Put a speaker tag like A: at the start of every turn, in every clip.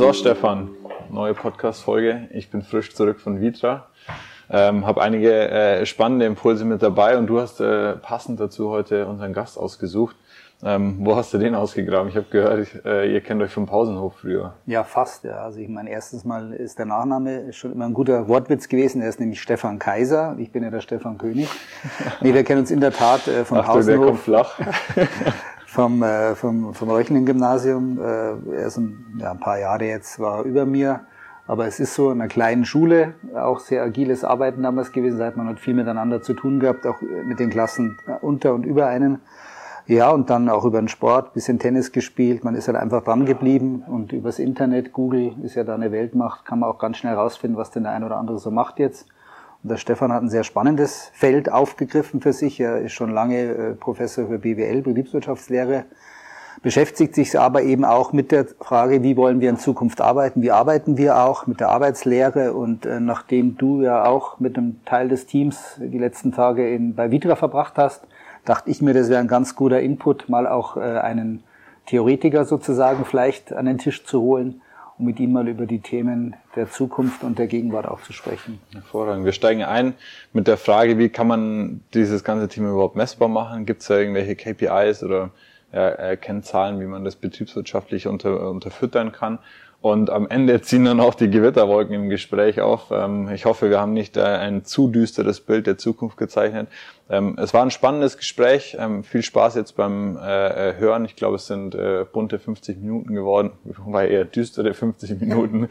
A: So, Stefan, neue Podcast-Folge. Ich bin frisch zurück von Vitra. Ähm, habe einige äh, spannende Impulse mit dabei und du hast äh, passend dazu heute unseren Gast ausgesucht. Ähm, wo hast du den ausgegraben? Ich habe gehört, ich, äh, ihr kennt euch vom Pausenhof früher.
B: Ja, fast. Ja. Also ich meine, erstens mal ist der Nachname schon immer ein guter Wortwitz gewesen. Er ist nämlich Stefan Kaiser. Ich bin ja der Stefan König. nee, wir kennen uns in der Tat äh, vom
A: Achtung,
B: Pausenhof.
A: der kommt flach.
B: vom, äh, vom, vom Reuchlingen-Gymnasium. Äh, er ist ein, ja, ein paar Jahre jetzt, war er über mir. Aber es ist so in einer kleinen Schule auch sehr agiles Arbeiten damals gewesen. Hat man halt viel miteinander zu tun gehabt, auch mit den Klassen unter und über einen. Ja, und dann auch über den Sport, bisschen Tennis gespielt. Man ist halt einfach dran geblieben und übers Internet, Google ist ja da eine Weltmacht, kann man auch ganz schnell rausfinden, was denn der ein oder andere so macht jetzt. Und der Stefan hat ein sehr spannendes Feld aufgegriffen für sich. Er ist schon lange äh, Professor für BWL, Betriebswirtschaftslehre, beschäftigt sich aber eben auch mit der Frage, wie wollen wir in Zukunft arbeiten, wie arbeiten wir auch mit der Arbeitslehre. Und äh, nachdem du ja auch mit einem Teil des Teams die letzten Tage in, bei Vitra verbracht hast, dachte ich mir, das wäre ein ganz guter Input, mal auch äh, einen Theoretiker sozusagen vielleicht an den Tisch zu holen, um mit ihm mal über die Themen der Zukunft und der Gegenwart auch zu sprechen.
A: Hervorragend. Wir steigen ein mit der Frage, wie kann man dieses ganze Thema überhaupt messbar machen? Gibt es da irgendwelche KPIs oder ja, Kennzahlen, wie man das betriebswirtschaftlich unter, unterfüttern kann? Und am Ende ziehen dann auch die Gewitterwolken im Gespräch auf. Ähm, ich hoffe, wir haben nicht äh, ein zu düsteres Bild der Zukunft gezeichnet. Ähm, es war ein spannendes Gespräch. Ähm, viel Spaß jetzt beim äh, Hören. Ich glaube, es sind äh, bunte 50 Minuten geworden, wobei eher düstere 50 Minuten.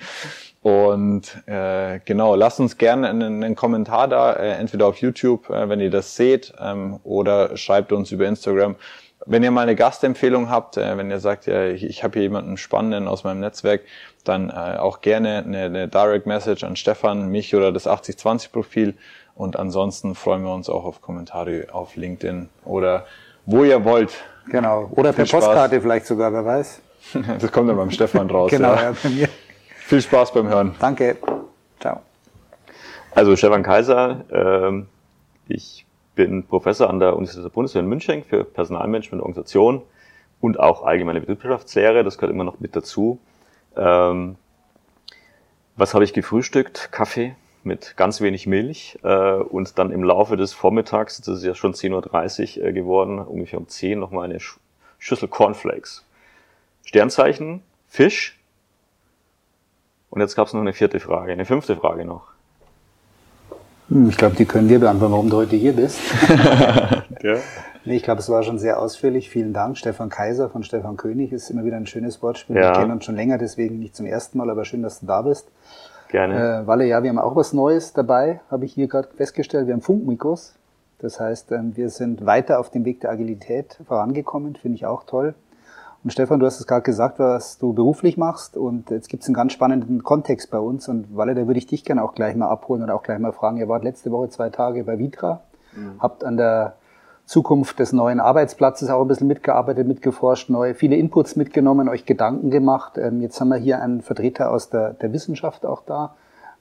A: Und äh, genau, lasst uns gerne einen, einen Kommentar da, äh, entweder auf YouTube, äh, wenn ihr das seht, oder schreibt uns über Instagram. Wenn ihr mal eine Gastempfehlung habt, äh, wenn ihr sagt, ja, ich, ich habe hier jemanden Spannenden aus meinem Netzwerk, dann äh, auch gerne eine, eine Direct Message an Stefan, mich oder das 8020-Profil. Und ansonsten freuen wir uns auch auf Kommentare auf LinkedIn oder wo ihr wollt.
B: Genau. Oder per Postkarte vielleicht sogar, wer weiß.
A: das kommt dann beim Stefan raus.
B: genau, ja. ja, bei mir.
A: Viel Spaß beim Hören.
B: Danke. Ciao.
C: Also Stefan Kaiser, ähm, ich bin Professor an der Universität der Bundeswehr in München für Personalmanagement Organisation und auch allgemeine Betriebswirtschaftslehre, das gehört immer noch mit dazu. Ähm, was habe ich gefrühstückt? Kaffee mit ganz wenig Milch äh, und dann im Laufe des Vormittags, das ist ja schon 10.30 Uhr äh, geworden, ungefähr um 10 nochmal eine Sch Schüssel Cornflakes. Sternzeichen, Fisch. Und jetzt gab es noch eine vierte Frage, eine fünfte Frage noch.
B: Hm, ich glaube, die können wir beantworten, warum du heute hier bist. ja. Nee, ich glaube, es war schon sehr ausführlich. Vielen Dank. Stefan Kaiser von Stefan König ist immer wieder ein schönes Wortspiel. Ja. Wir kennen uns schon länger, deswegen nicht zum ersten Mal, aber schön, dass du da bist.
C: Gerne.
B: Äh, Walle, ja, wir haben auch was Neues dabei, habe ich hier gerade festgestellt. Wir haben Funkmikros. Das heißt, ähm, wir sind weiter auf dem Weg der Agilität vorangekommen, finde ich auch toll. Und Stefan, du hast es gerade gesagt, was du beruflich machst. Und jetzt gibt es einen ganz spannenden Kontext bei uns. Und Walle, da würde ich dich gerne auch gleich mal abholen und auch gleich mal fragen. Ihr wart letzte Woche zwei Tage bei Vitra, mhm. habt an der Zukunft des neuen Arbeitsplatzes auch ein bisschen mitgearbeitet, mitgeforscht, neue, viele Inputs mitgenommen, euch Gedanken gemacht. Ähm, jetzt haben wir hier einen Vertreter aus der, der Wissenschaft auch da.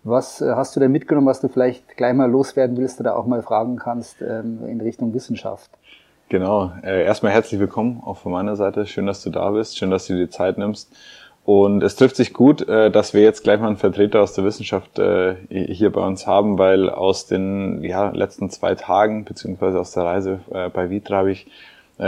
B: Was äh, hast du denn mitgenommen, was du vielleicht gleich mal loswerden willst oder auch mal fragen kannst ähm, in Richtung Wissenschaft?
A: Genau. Äh, erstmal herzlich willkommen auch von meiner Seite. Schön, dass du da bist. Schön, dass du dir Zeit nimmst. Und es trifft sich gut, äh, dass wir jetzt gleich mal einen Vertreter aus der Wissenschaft äh, hier bei uns haben, weil aus den ja, letzten zwei Tagen, beziehungsweise aus der Reise bei Vitra, habe ich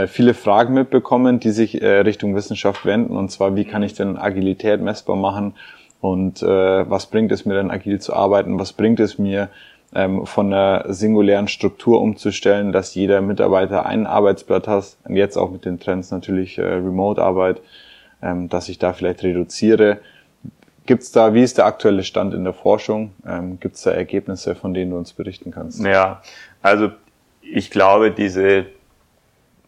A: viele Fragen mitbekommen, die sich Richtung Wissenschaft wenden. Und zwar, wie kann ich denn Agilität messbar machen? Und was bringt es mir denn, agil zu arbeiten? Was bringt es mir, ähm, von einer singulären Struktur umzustellen, dass jeder Mitarbeiter einen Arbeitsblatt hat und jetzt auch mit den Trends natürlich äh, Remote-Arbeit, ähm, dass ich da vielleicht reduziere. Gibt's da, wie ist der aktuelle Stand in der Forschung? Ähm, Gibt da Ergebnisse, von denen du uns berichten kannst?
C: Ja, also ich glaube, diese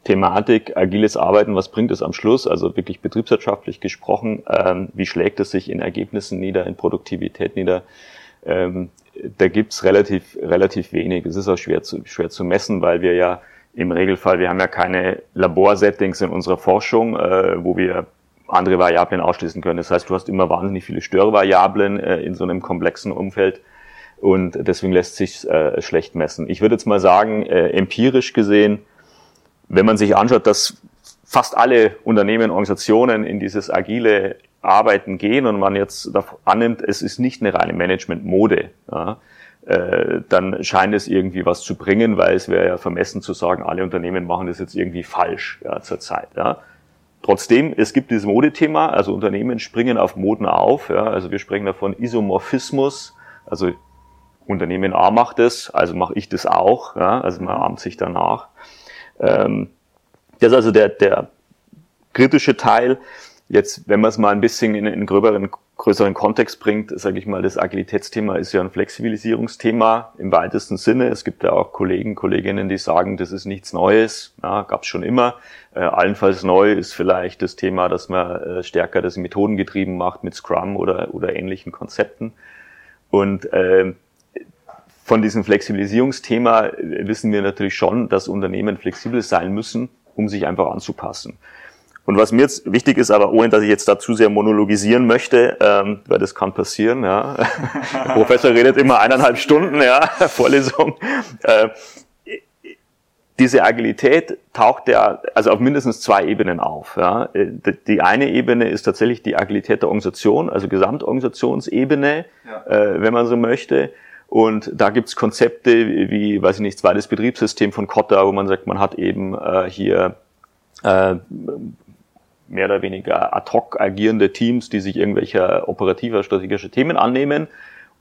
C: Thematik agiles Arbeiten, was bringt es am Schluss? Also wirklich betriebswirtschaftlich gesprochen, ähm, wie schlägt es sich in Ergebnissen nieder, in Produktivität nieder? Ähm, da gibt's relativ, relativ wenig. Es ist auch schwer zu, schwer zu messen, weil wir ja im Regelfall, wir haben ja keine Laborsettings in unserer Forschung, äh, wo wir andere Variablen ausschließen können. Das heißt, du hast immer wahnsinnig viele Störvariablen äh, in so einem komplexen Umfeld und deswegen lässt sich äh, schlecht messen. Ich würde jetzt mal sagen, äh, empirisch gesehen, wenn man sich anschaut, dass fast alle Unternehmen, Organisationen in dieses agile arbeiten gehen und man jetzt annimmt, es ist nicht eine reine Management-Mode, ja, äh, dann scheint es irgendwie was zu bringen, weil es wäre ja vermessen zu sagen, alle Unternehmen machen das jetzt irgendwie falsch ja, zurzeit. Ja. Trotzdem, es gibt dieses Modethema, also Unternehmen springen auf Moden auf. Ja, also wir sprechen davon Isomorphismus, also Unternehmen A macht es, also mache ich das auch. Ja, also man ahmt sich danach. Ähm, das ist also der, der kritische Teil. Jetzt, wenn man es mal ein bisschen in einen gröberen, größeren Kontext bringt, sage ich mal, das Agilitätsthema ist ja ein Flexibilisierungsthema im weitesten Sinne. Es gibt ja auch Kollegen, Kolleginnen, die sagen, das ist nichts Neues, ja, gab es schon immer. Äh, allenfalls neu ist vielleicht das Thema, dass man äh, stärker das methodengetrieben macht mit Scrum oder, oder ähnlichen Konzepten. Und äh, von diesem Flexibilisierungsthema wissen wir natürlich schon, dass Unternehmen flexibel sein müssen, um sich einfach anzupassen. Und was mir jetzt wichtig ist, aber ohne dass ich jetzt da zu sehr monologisieren möchte, ähm, weil das kann passieren, ja. Der Professor redet immer eineinhalb Stunden, ja, Vorlesung. Äh, diese Agilität taucht ja also auf mindestens zwei Ebenen auf. Ja. Die eine Ebene ist tatsächlich die Agilität der Organisation, also Gesamtorganisationsebene, ja. äh, wenn man so möchte. Und da gibt's Konzepte wie, weiß ich nicht, zweites Betriebssystem von Kotta, wo man sagt, man hat eben äh, hier äh, mehr oder weniger ad hoc agierende Teams, die sich irgendwelcher operativer, strategischer Themen annehmen.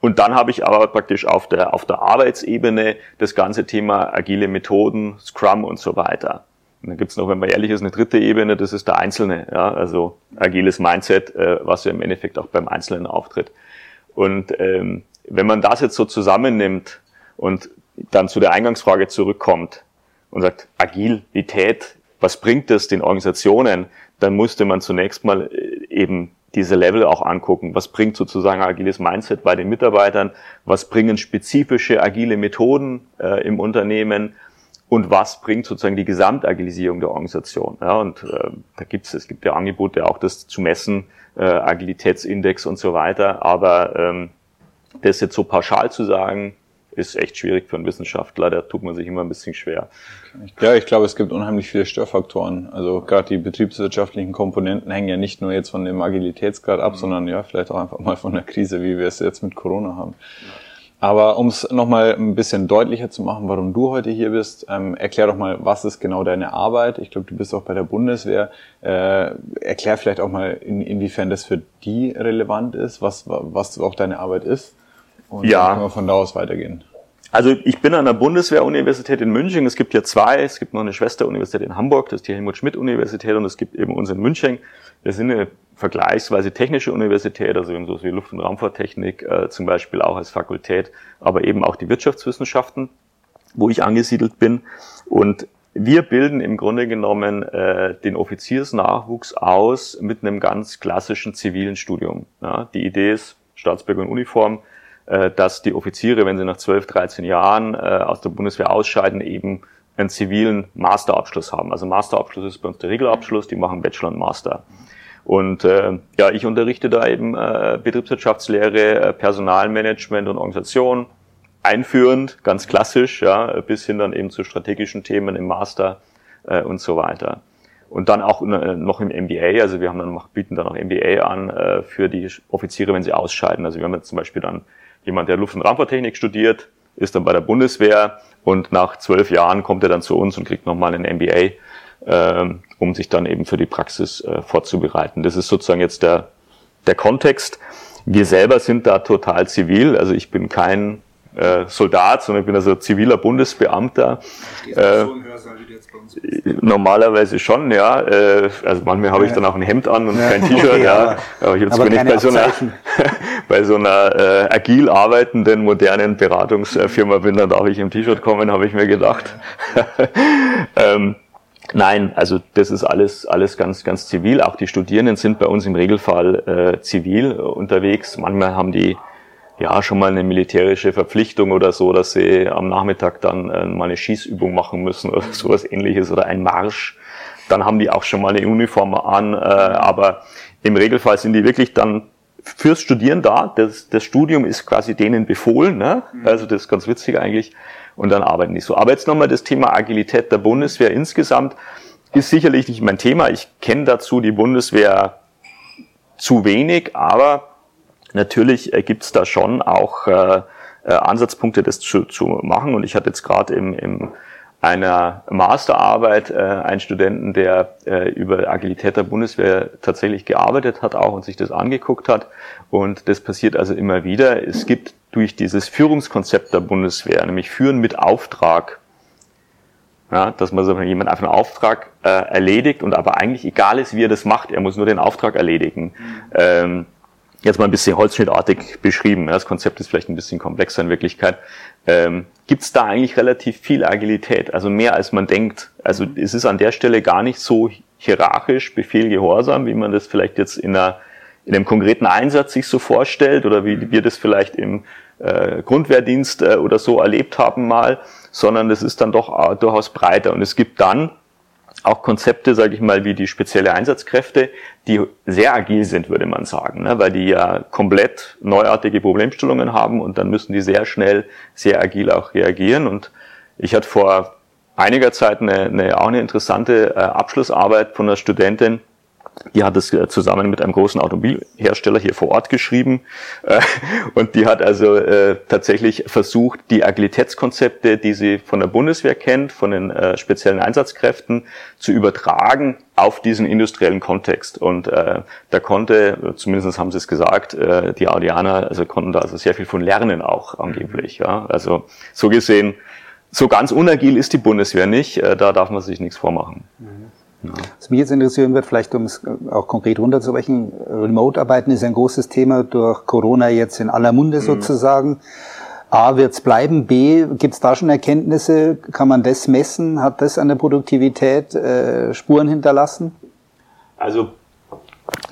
C: Und dann habe ich aber praktisch auf der, auf der Arbeitsebene das ganze Thema agile Methoden, Scrum und so weiter. Und dann gibt's noch, wenn man ehrlich ist, eine dritte Ebene, das ist der Einzelne, ja, also agiles Mindset, äh, was ja im Endeffekt auch beim Einzelnen auftritt. Und ähm, wenn man das jetzt so zusammennimmt und dann zu der Eingangsfrage zurückkommt und sagt, Agilität, was bringt das den Organisationen? Dann musste man zunächst mal äh, eben diese Level auch angucken. Was bringt sozusagen agiles Mindset bei den Mitarbeitern? Was bringen spezifische agile Methoden äh, im Unternehmen? Und was bringt sozusagen die Gesamtagilisierung der Organisation? Ja, und äh, da gibt es, es gibt ja Angebote auch das zu messen, äh, Agilitätsindex und so weiter. Aber ähm, das jetzt so pauschal zu sagen, ist echt schwierig für einen Wissenschaftler, da tut man sich immer ein bisschen schwer.
A: Ja, ich glaube, es gibt unheimlich viele Störfaktoren. Also gerade die betriebswirtschaftlichen Komponenten hängen ja nicht nur jetzt von dem Agilitätsgrad ab, mhm. sondern ja, vielleicht auch einfach mal von der Krise, wie wir es jetzt mit Corona haben. Aber um es nochmal ein bisschen deutlicher zu machen, warum du heute hier bist, ähm, erklär doch mal, was ist genau deine Arbeit? Ich glaube, du bist auch bei der Bundeswehr. Äh, erklär vielleicht auch mal, in, inwiefern das für die relevant ist, was, was auch deine Arbeit ist. Und ja. dann können wir von da aus weitergehen.
C: Also ich bin an der Bundeswehr-Universität in München. Es gibt ja zwei. Es gibt noch eine Schwesteruniversität in Hamburg, das ist die Helmut-Schmidt-Universität und es gibt eben uns in München. Wir sind eine vergleichsweise technische Universität, also wir haben so wie Luft- und Raumfahrttechnik äh, zum Beispiel auch als Fakultät, aber eben auch die Wirtschaftswissenschaften, wo ich angesiedelt bin. Und wir bilden im Grunde genommen äh, den Offiziersnachwuchs aus mit einem ganz klassischen zivilen Studium. Ja, die Idee ist, Staatsbürger in Uniform, dass die Offiziere, wenn sie nach 12, 13 Jahren äh, aus der Bundeswehr ausscheiden, eben einen zivilen Masterabschluss haben. Also Masterabschluss ist bei uns der Regelabschluss, die machen Bachelor und Master. Und äh, ja, ich unterrichte da eben äh, Betriebswirtschaftslehre, äh, Personalmanagement und Organisation, einführend, ganz klassisch, ja, bis hin dann eben zu strategischen Themen im Master äh, und so weiter. Und dann auch äh, noch im MBA, also wir haben dann bieten dann auch MBA an äh, für die Offiziere, wenn sie ausscheiden. Also wir haben jetzt zum Beispiel dann jemand, der Luft- und Raumfahrttechnik studiert, ist dann bei der Bundeswehr und nach zwölf Jahren kommt er dann zu uns und kriegt nochmal einen MBA, äh, um sich dann eben für die Praxis äh, vorzubereiten. Das ist sozusagen jetzt der, der Kontext. Wir selber sind da total zivil, also ich bin kein äh, Soldat, sondern ich bin also ziviler Bundesbeamter. Äh, Normalerweise schon, ja. Äh, also manchmal habe ich dann auch ein Hemd an und ja. kein T-Shirt, ja. ja. Aber jetzt Aber bin ich bei so einer, bei so einer äh, agil arbeitenden, modernen Beratungsfirma bin, dann darf ich im T-Shirt kommen, habe ich mir gedacht. ähm, Nein, also das ist alles, alles ganz, ganz zivil. Auch die Studierenden sind bei uns im Regelfall äh, zivil unterwegs. Manchmal haben die ja schon mal eine militärische Verpflichtung oder so, dass sie am Nachmittag dann äh, mal eine Schießübung machen müssen oder sowas ähnliches oder ein Marsch. Dann haben die auch schon mal eine Uniform an, äh, aber im Regelfall sind die wirklich dann fürs Studieren da. Das, das Studium ist quasi denen befohlen, ne? Mhm. also das ist ganz witzig eigentlich. Und dann arbeiten die so. Aber jetzt nochmal das Thema Agilität der Bundeswehr insgesamt ist sicherlich nicht mein Thema. Ich kenne dazu die Bundeswehr zu wenig, aber natürlich äh, gibt es da schon auch äh, äh, Ansatzpunkte, das zu, zu machen. Und ich hatte jetzt gerade im, im einer Masterarbeit äh, einen Studenten, der äh, über Agilität der Bundeswehr tatsächlich gearbeitet hat auch und sich das angeguckt hat. Und das passiert also immer wieder. Es gibt durch dieses Führungskonzept der Bundeswehr, nämlich Führen mit Auftrag, ja, dass man so jemand einfach einen Auftrag äh, erledigt und aber eigentlich egal ist, wie er das macht, er muss nur den Auftrag erledigen. Mhm. Ähm, jetzt mal ein bisschen holzschnittartig beschrieben. Das Konzept ist vielleicht ein bisschen komplexer in Wirklichkeit. Ähm, Gibt es da eigentlich relativ viel Agilität, also mehr als man denkt. Also es ist an der Stelle gar nicht so hierarchisch Befehl Gehorsam, wie man das vielleicht jetzt in, einer, in einem konkreten Einsatz sich so vorstellt oder wie wir das vielleicht im äh, Grundwehrdienst äh, oder so erlebt haben mal, sondern das ist dann doch äh, durchaus breiter. Und es gibt dann auch Konzepte, sage ich mal, wie die spezielle Einsatzkräfte, die sehr agil sind, würde man sagen, ne? weil die ja komplett neuartige Problemstellungen haben und dann müssen die sehr schnell, sehr agil auch reagieren. Und ich hatte vor einiger Zeit eine, eine auch eine interessante äh, Abschlussarbeit von einer Studentin, die hat es äh, zusammen mit einem großen Automobilhersteller hier vor Ort geschrieben. Äh, und die hat also äh, tatsächlich versucht, die Agilitätskonzepte, die sie von der Bundeswehr kennt, von den speziellen Einsatzkräften, zu übertragen auf diesen industriellen Kontext. Und da konnte, zumindest haben sie es gesagt, die Audianer, also konnten da also sehr viel von lernen auch angeblich. Also so gesehen, so ganz unagil ist die Bundeswehr nicht. da darf man sich nichts vormachen. Mhm.
B: Was mich jetzt interessieren wird, vielleicht um es auch konkret runterzubrechen, Remote-Arbeiten ist ein großes Thema durch Corona jetzt in aller Munde mhm. sozusagen. A, wird es bleiben? B, gibt es da schon Erkenntnisse? Kann man das messen? Hat das an der Produktivität äh, Spuren hinterlassen?
C: Also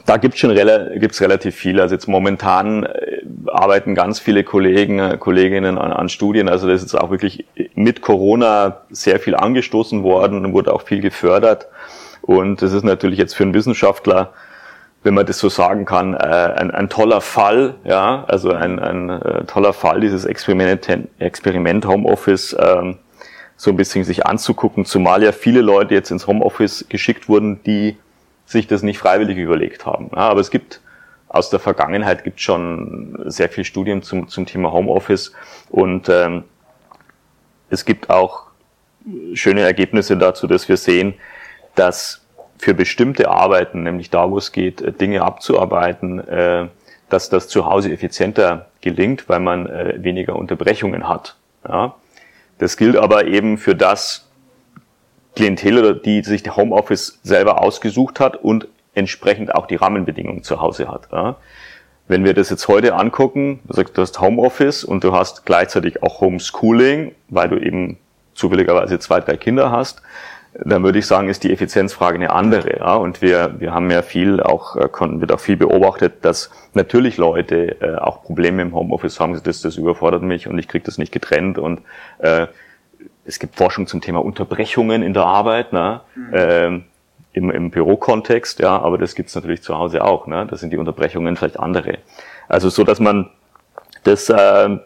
C: da gibt es schon rela gibt's relativ viel. Also jetzt momentan äh, arbeiten ganz viele Kollegen, äh, Kolleginnen an, an, Studien. Also das ist auch wirklich mit Corona sehr viel angestoßen worden und wurde auch viel gefördert. Und das ist natürlich jetzt für einen Wissenschaftler, wenn man das so sagen kann, äh, ein, ein toller Fall, ja, also ein, ein äh, toller Fall, dieses Experiment, Experiment Homeoffice ähm, so ein bisschen sich anzugucken, zumal ja viele Leute jetzt ins Homeoffice geschickt wurden, die sich das nicht freiwillig überlegt haben. Ja, aber es gibt aus der Vergangenheit gibt schon sehr viel Studien zum, zum Thema Homeoffice. Und ähm, es gibt auch schöne Ergebnisse dazu, dass wir sehen, dass für bestimmte Arbeiten, nämlich da, wo es geht, äh, Dinge abzuarbeiten, äh, dass das zu Hause effizienter gelingt, weil man äh, weniger Unterbrechungen hat. Das gilt aber eben für das Klientel, die sich Homeoffice selber ausgesucht hat und entsprechend auch die Rahmenbedingungen zu Hause hat. Wenn wir das jetzt heute angucken, du sagst, du hast Homeoffice und du hast gleichzeitig auch Homeschooling, weil du eben zufälligerweise zwei, drei Kinder hast, dann würde ich sagen, ist die Effizienzfrage eine andere. Ja? Und wir, wir haben ja viel auch, äh, konnten, wird auch viel beobachtet, dass natürlich Leute äh, auch Probleme im Homeoffice haben, das, das überfordert mich und ich kriege das nicht getrennt. Und äh, es gibt Forschung zum Thema Unterbrechungen in der Arbeit, ne? Mhm. Ähm, im, im Bürokontext, ja, aber das gibt's natürlich zu Hause auch. Ne? Da sind die Unterbrechungen vielleicht andere. Also so, dass man das äh,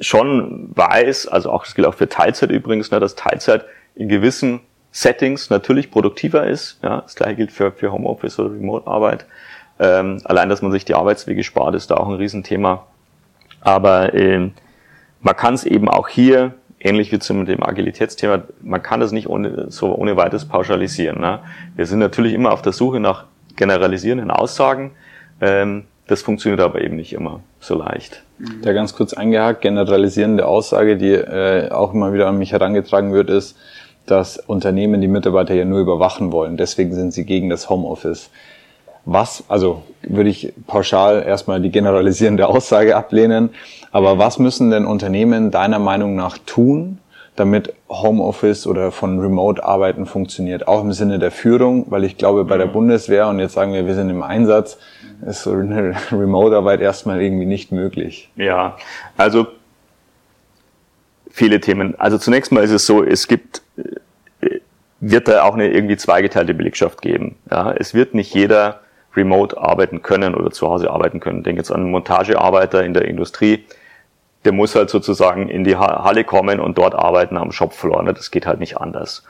C: schon weiß, also auch das gilt auch für Teilzeit übrigens, ne, dass Teilzeit in gewissen Settings natürlich produktiver ist. Ja, das gleiche gilt für, für Homeoffice oder Remote-Arbeit. Ähm, allein, dass man sich die Arbeitswege spart, ist da auch ein Riesenthema. Aber ähm, man kann es eben auch hier, ähnlich wie zum dem Agilitätsthema, man kann es nicht ohne, so ohne weiteres pauschalisieren. Ne? Wir sind natürlich immer auf der Suche nach generalisierenden Aussagen. Ähm, das funktioniert aber eben nicht immer so leicht.
A: Da ganz kurz eingehakt, generalisierende Aussage, die äh, auch immer wieder an mich herangetragen wird, ist, dass Unternehmen die Mitarbeiter ja nur überwachen wollen. Deswegen sind sie gegen das Homeoffice. Was, also würde ich pauschal erstmal die generalisierende Aussage ablehnen, aber was müssen denn Unternehmen deiner Meinung nach tun, damit Homeoffice oder von Remote-Arbeiten funktioniert, auch im Sinne der Führung, weil ich glaube, bei der Bundeswehr, und jetzt sagen wir, wir sind im Einsatz, ist so eine Remote-Arbeit erstmal irgendwie nicht möglich.
C: Ja, also viele Themen. Also zunächst mal ist es so, es gibt, äh, wird da auch eine irgendwie zweigeteilte Belegschaft geben. Ja, es wird nicht jeder remote arbeiten können oder zu Hause arbeiten können. Ich denke jetzt an einen Montagearbeiter in der Industrie, der muss halt sozusagen in die Halle kommen und dort arbeiten am Shopfloor. Ne? Das geht halt nicht anders.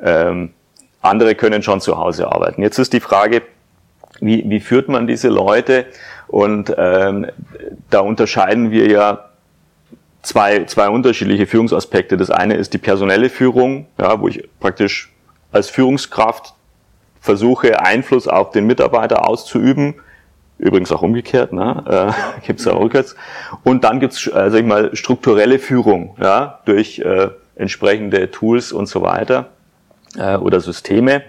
C: Ähm, andere können schon zu Hause arbeiten. Jetzt ist die Frage, wie, wie führt man diese Leute? Und ähm, da unterscheiden wir ja zwei, zwei unterschiedliche Führungsaspekte. Das eine ist die personelle Führung, ja, wo ich praktisch als Führungskraft versuche, Einfluss auf den Mitarbeiter auszuüben. Übrigens auch umgekehrt, ne? äh, gibt es auch rückwärts. Und dann gibt's, äh, sag ich mal, strukturelle Führung, ja, durch äh, entsprechende Tools und so weiter äh, oder Systeme.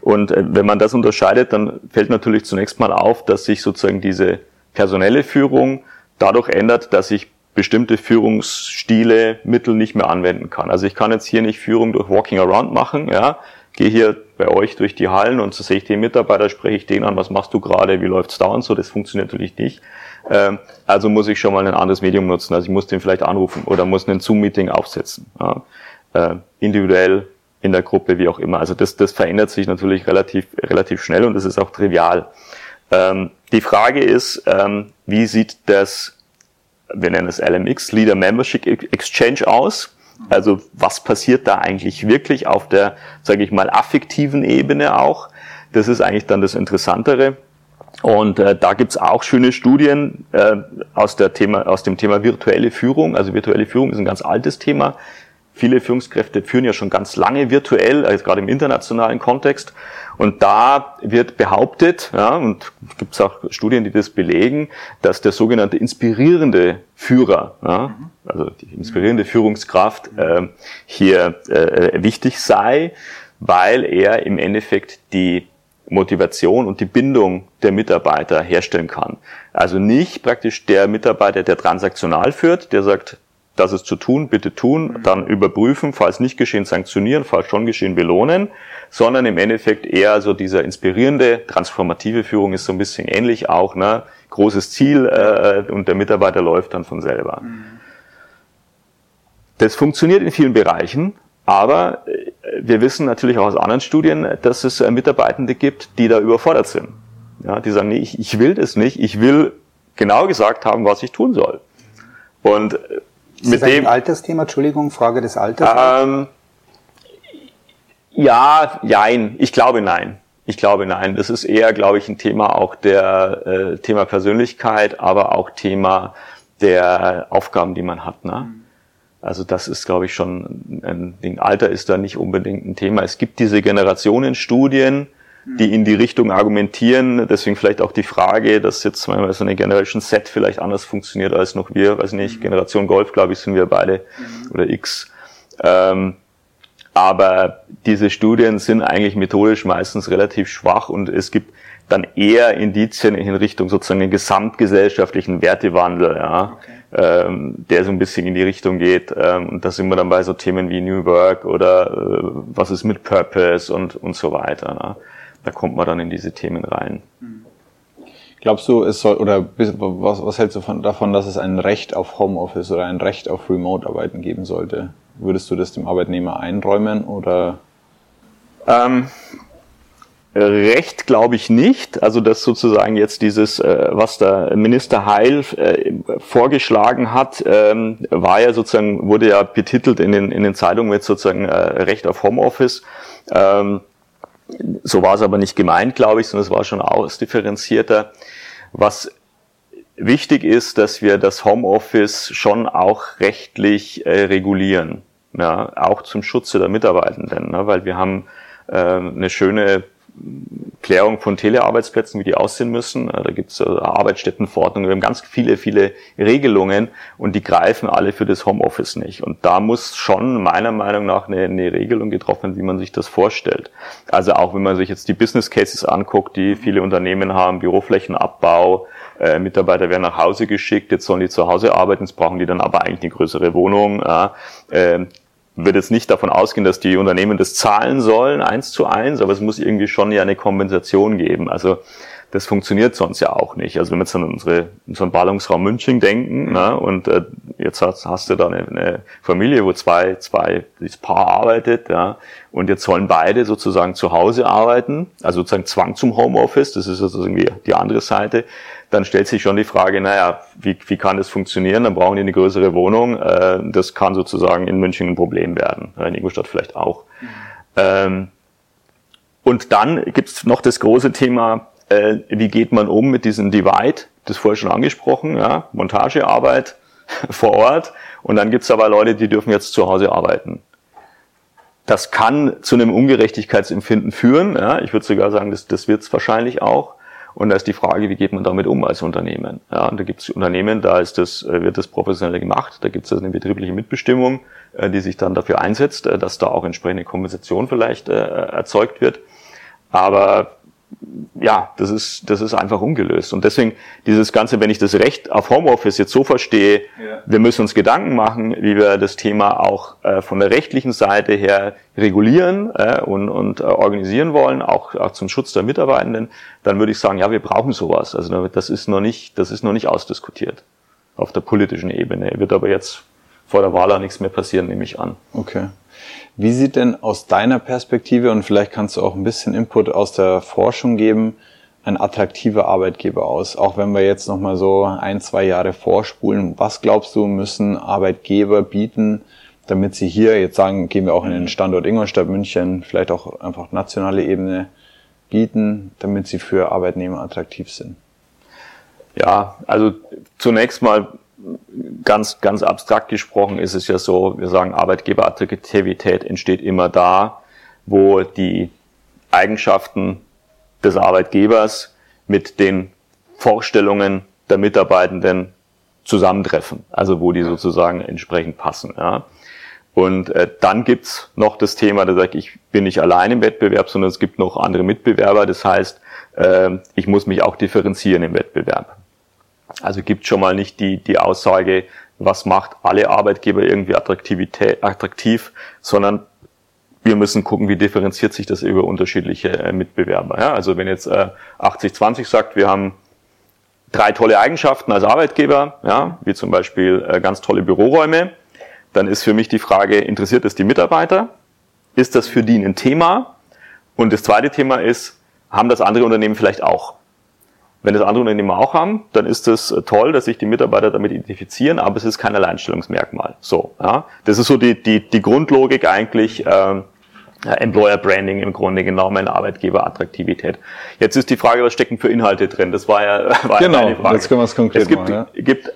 C: Und äh, wenn man das unterscheidet, dann fällt natürlich zunächst mal auf, dass sich sozusagen diese personelle Führung dadurch ändert, dass ich bestimmte Führungsstile, Mittel nicht mehr anwenden kann. Also ich kann jetzt hier nicht Führung durch Walking Around machen, ja, gehe hier bei euch durch die Hallen und so sehe ich den Mitarbeiter, spreche ich den an, was machst du gerade, wie läuft's da und so, das funktioniert natürlich nicht. Ähm, also muss ich schon mal ein anderes Medium nutzen. Also ich muss den vielleicht anrufen oder muss ein Zoom-Meeting aufsetzen. Ja. Äh, individuell, in der Gruppe, wie auch immer. Also das, das verändert sich natürlich relativ, relativ schnell und das ist auch trivial. Ähm, die Frage ist, ähm, wie sieht das, wir nennen es LMX, Leader Membership Exchange aus? Also was passiert da eigentlich wirklich auf der, sage ich mal, affektiven Ebene auch? Das ist eigentlich dann das Interessantere. Und äh, da gibt's auch schöne Studien äh, aus, der Thema, aus dem Thema virtuelle Führung. Also virtuelle Führung ist ein ganz altes Thema. Viele Führungskräfte führen ja schon ganz lange virtuell, also gerade im internationalen Kontext. Und da wird behauptet, ja, und gibt es auch Studien, die das belegen, dass der sogenannte inspirierende Führer, ja, also die inspirierende Führungskraft äh, hier äh, wichtig sei, weil er im Endeffekt die Motivation und die Bindung der Mitarbeiter herstellen kann. Also nicht praktisch der Mitarbeiter, der transaktional führt, der sagt, das ist zu tun, bitte tun, dann überprüfen, falls nicht geschehen, sanktionieren, falls schon geschehen, belohnen, sondern im Endeffekt eher so dieser inspirierende, transformative Führung ist so ein bisschen ähnlich auch, ne? großes Ziel äh, und der Mitarbeiter läuft dann von selber. Mhm. Das funktioniert in vielen Bereichen, aber äh, wir wissen natürlich auch aus anderen Studien, dass es äh, Mitarbeitende gibt, die da überfordert sind. Ja, die sagen, nee, ich, ich will das nicht, ich will genau gesagt haben, was ich tun soll. Und äh,
B: ist mit das dem ein Altersthema, Entschuldigung, Frage des Alters? Ähm,
C: ja, jein. Ich glaube nein. Ich glaube nein. Das ist eher, glaube ich, ein Thema auch der äh, Thema Persönlichkeit, aber auch Thema der Aufgaben, die man hat. Ne? Mhm. Also das ist, glaube ich, schon ein Ding. Alter ist da nicht unbedingt ein Thema. Es gibt diese Generationenstudien, die in die Richtung argumentieren. Deswegen vielleicht auch die Frage, dass jetzt mal so eine Generation Z vielleicht anders funktioniert als noch wir, weiß nicht, mhm. Generation Golf, glaube ich, sind wir beide mhm. oder X. Ähm, aber diese Studien sind eigentlich methodisch meistens relativ schwach und es gibt dann eher Indizien in Richtung sozusagen den gesamtgesellschaftlichen Wertewandel, ja, okay. ähm, der so ein bisschen in die Richtung geht. Ähm, und da sind wir dann bei so Themen wie New Work oder äh, was ist mit Purpose und, und so weiter. Ne? Da kommt man dann in diese Themen rein.
A: Glaubst du, es soll, oder was, was hältst du von, davon, dass es ein Recht auf Homeoffice oder ein Recht auf Remote-Arbeiten geben sollte? Würdest du das dem Arbeitnehmer einräumen oder?
C: Ähm, Recht glaube ich nicht. Also dass sozusagen jetzt dieses, äh, was der Minister Heil äh, vorgeschlagen hat, ähm, war ja sozusagen, wurde ja betitelt in den, in den Zeitungen mit sozusagen äh, Recht auf Homeoffice. Ähm, so war es aber nicht gemeint, glaube ich, sondern es war schon ausdifferenzierter. Was wichtig ist, dass wir das Homeoffice schon auch rechtlich äh, regulieren, ja, auch zum Schutze der Mitarbeitenden, ne, weil wir haben äh, eine schöne Klärung von Telearbeitsplätzen, wie die aussehen müssen. Da gibt es Arbeitsstättenverordnungen. Wir haben ganz viele, viele Regelungen und die greifen alle für das Homeoffice nicht. Und da muss schon meiner Meinung nach eine, eine Regelung getroffen, wie man sich das vorstellt. Also auch wenn man sich jetzt die Business Cases anguckt, die viele Unternehmen haben, Büroflächenabbau, äh, Mitarbeiter werden nach Hause geschickt, jetzt sollen die zu Hause arbeiten, jetzt brauchen die dann aber eigentlich eine größere Wohnung. Äh, wird jetzt nicht davon ausgehen, dass die Unternehmen das zahlen sollen, eins zu eins, aber es muss irgendwie schon ja eine Kompensation geben. Also das funktioniert sonst ja auch nicht. Also wenn wir jetzt an unsere, unseren Ballungsraum München denken, ne, und äh, jetzt hast, hast du da eine, eine Familie, wo zwei, zwei, das Paar arbeitet, ja, und jetzt sollen beide sozusagen zu Hause arbeiten, also sozusagen Zwang zum Homeoffice, das ist sozusagen die andere Seite, dann stellt sich schon die Frage, naja, wie, wie kann das funktionieren? Dann brauchen die eine größere Wohnung. Äh, das kann sozusagen in München ein Problem werden, in Ingolstadt vielleicht auch. Mhm. Ähm, und dann gibt's noch das große Thema äh, wie geht man um mit diesem Divide, das vorher schon angesprochen, ja, Montagearbeit vor Ort und dann gibt's aber Leute, die dürfen jetzt zu Hause arbeiten. Das kann zu einem Ungerechtigkeitsempfinden führen. Ja, ich würde sogar sagen, das, das wird's wahrscheinlich auch. Und da ist die Frage, wie geht man damit um als Unternehmen? Ja, und da gibt es Unternehmen, da ist das, äh, wird das professionell gemacht, da gibt es also eine betriebliche Mitbestimmung, äh, die sich dann dafür einsetzt, äh, dass da auch entsprechende Kompensation vielleicht erzeugt wird. Aber ja, das ist, das ist einfach ungelöst. Und deswegen dieses Ganze, wenn ich das Recht auf Homeoffice jetzt so verstehe, ja. wir müssen uns Gedanken machen, wie wir das Thema auch äh, von der rechtlichen Seite her regulieren äh, und, und äh, organisieren wollen, auch, auch zum Schutz der Mitarbeitenden, dann würde ich sagen, ja, wir brauchen sowas. Also das ist noch nicht, das ist noch nicht ausdiskutiert auf der politischen Ebene. Wird aber jetzt vor der Wahl auch nichts mehr passieren, nehme ich an.
A: Okay. Wie sieht denn aus deiner Perspektive, und vielleicht kannst du auch ein bisschen Input aus der Forschung geben, ein attraktiver Arbeitgeber aus? Auch wenn wir jetzt nochmal so ein, zwei Jahre vorspulen, was glaubst du, müssen Arbeitgeber bieten, damit sie hier, jetzt sagen, gehen wir auch in den Standort Ingolstadt, München, vielleicht auch einfach nationale Ebene bieten, damit sie für Arbeitnehmer attraktiv sind?
C: Ja, also zunächst mal ganz, ganz abstrakt gesprochen ist es ja so, wir sagen, Arbeitgeberattraktivität entsteht immer da, wo die Eigenschaften des Arbeitgebers mit den Vorstellungen der Mitarbeitenden zusammentreffen, also wo die sozusagen entsprechend passen. Ja. Und äh, dann gibt's noch das Thema, da sage ich, ich bin nicht allein im Wettbewerb, sondern es gibt noch andere Mitbewerber. Das heißt, äh, ich muss mich auch differenzieren im Wettbewerb. Also gibt schon mal nicht die, die Aussage, was macht alle Arbeitgeber irgendwie Attraktivität, attraktiv, sondern wir müssen gucken, wie differenziert sich das über unterschiedliche äh, Mitbewerber. Ja, also wenn jetzt äh, 80-20 sagt, wir haben drei tolle Eigenschaften als Arbeitgeber, ja, wie zum Beispiel äh, ganz tolle Büroräume, dann ist für mich die Frage, interessiert es die Mitarbeiter? Ist das für die ein Thema? Und das zweite Thema ist, haben das andere Unternehmen vielleicht auch? Wenn das andere Unternehmen auch haben, dann ist es äh, toll, dass sich die Mitarbeiter damit identifizieren, aber es ist kein Alleinstellungsmerkmal. So, ja. Das ist so die, die, die Grundlogik eigentlich, ähm, Employer Branding im Grunde genommen, Arbeitgeberattraktivität. Jetzt ist die Frage, was stecken für Inhalte drin? Das war ja, war
A: genau, ja Frage. jetzt können wir es konkret
C: es gibt,
A: machen. Ja.
C: gibt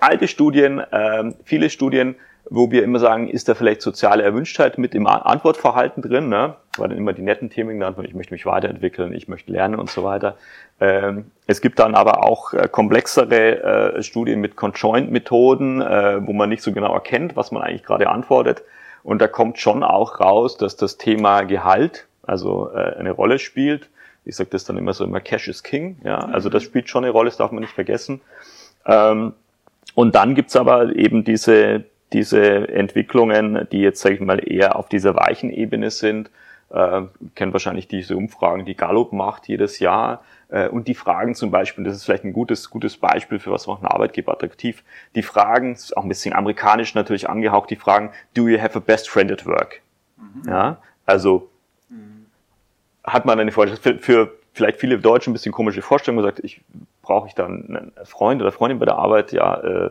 C: alte Studien, äh, viele Studien, wo wir immer sagen, ist da vielleicht soziale Erwünschtheit mit im Antwortverhalten drin, ne? War dann immer die netten Themen genannt, ich möchte mich weiterentwickeln, ich möchte lernen und so weiter. Ähm, es gibt dann aber auch äh, komplexere äh, Studien mit Conjoint-Methoden, äh, wo man nicht so genau erkennt, was man eigentlich gerade antwortet. Und da kommt schon auch raus, dass das Thema Gehalt also eine Rolle spielt. Ich sage das dann immer so immer Cash is King. Ja, also das spielt schon eine Rolle, das darf man nicht vergessen. Ähm, und dann gibt's aber eben diese diese Entwicklungen, die jetzt, sage ich mal, eher auf dieser weichen Ebene sind. Äh, kennt wahrscheinlich diese Umfragen, die Gallup macht jedes Jahr. Äh, und die Fragen zum Beispiel, das ist vielleicht ein gutes, gutes Beispiel für was macht ein Arbeitgeber attraktiv. Die Fragen, das ist auch ein bisschen amerikanisch natürlich angehaucht, die Fragen, do you have a best friend at work? Mhm. Ja, also mhm. hat man eine Vorstellung, für, für vielleicht viele Deutsche ein bisschen komische Vorstellung gesagt, ich brauche ich dann einen Freund oder Freundin bei der Arbeit, ja, äh,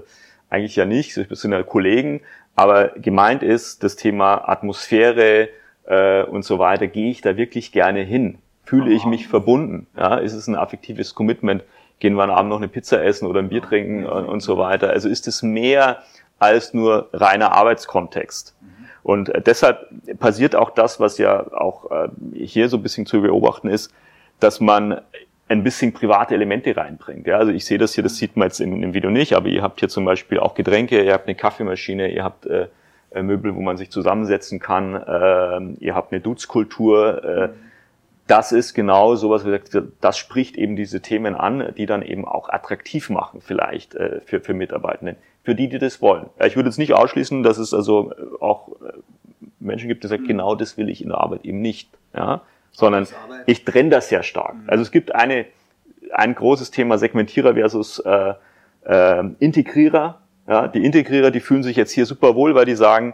C: eigentlich ja nicht, wir sind ja Kollegen, aber gemeint ist das Thema Atmosphäre äh, und so weiter, gehe ich da wirklich gerne hin? Fühle ich mich verbunden? Ja, ist es ein affektives Commitment? Gehen wir am Abend noch eine Pizza essen oder ein Bier trinken und, und so weiter? Also ist es mehr als nur reiner Arbeitskontext? Und äh, deshalb passiert auch das, was ja auch äh, hier so ein bisschen zu beobachten ist, dass man ein bisschen private Elemente reinbringt. Ja, also ich sehe das hier, das sieht man jetzt im, im, Video nicht, aber ihr habt hier zum Beispiel auch Getränke, ihr habt eine Kaffeemaschine, ihr habt äh, äh Möbel, wo man sich zusammensetzen kann, äh, ihr habt eine Dutzkultur. Äh, das ist genau sowas, das spricht eben diese Themen an, die dann eben auch attraktiv machen vielleicht äh, für, für Mitarbeitende, für die, die das wollen. Ja, ich würde jetzt nicht ausschließen, dass es also auch äh, Menschen gibt, die sagen, genau das will ich in der Arbeit eben nicht. Ja? Sondern ich trenne das sehr stark. Mhm. Also es gibt eine, ein großes Thema Segmentierer versus äh, äh, Integrierer. Ja, die Integrierer, die fühlen sich jetzt hier super wohl, weil die sagen,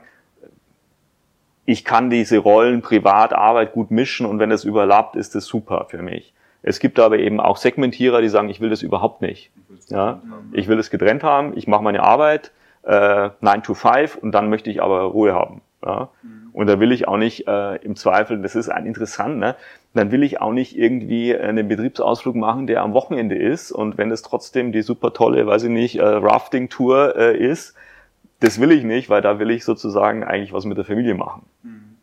C: ich kann diese Rollen Privat, Arbeit gut mischen und wenn es überlappt, ist es super für mich. Es gibt aber eben auch Segmentierer, die sagen, ich will das überhaupt nicht. Ja, ich will es getrennt haben, ich mache meine Arbeit, äh, 9 to 5 und dann möchte ich aber Ruhe haben. Ja? Mhm. Und da will ich auch nicht äh, im Zweifel, das ist ein interessant, ne? dann will ich auch nicht irgendwie einen Betriebsausflug machen, der am Wochenende ist. Und wenn es trotzdem die super tolle, weiß ich nicht, äh, Rafting-Tour äh, ist, das will ich nicht, weil da will ich sozusagen eigentlich was mit der Familie machen. Mhm.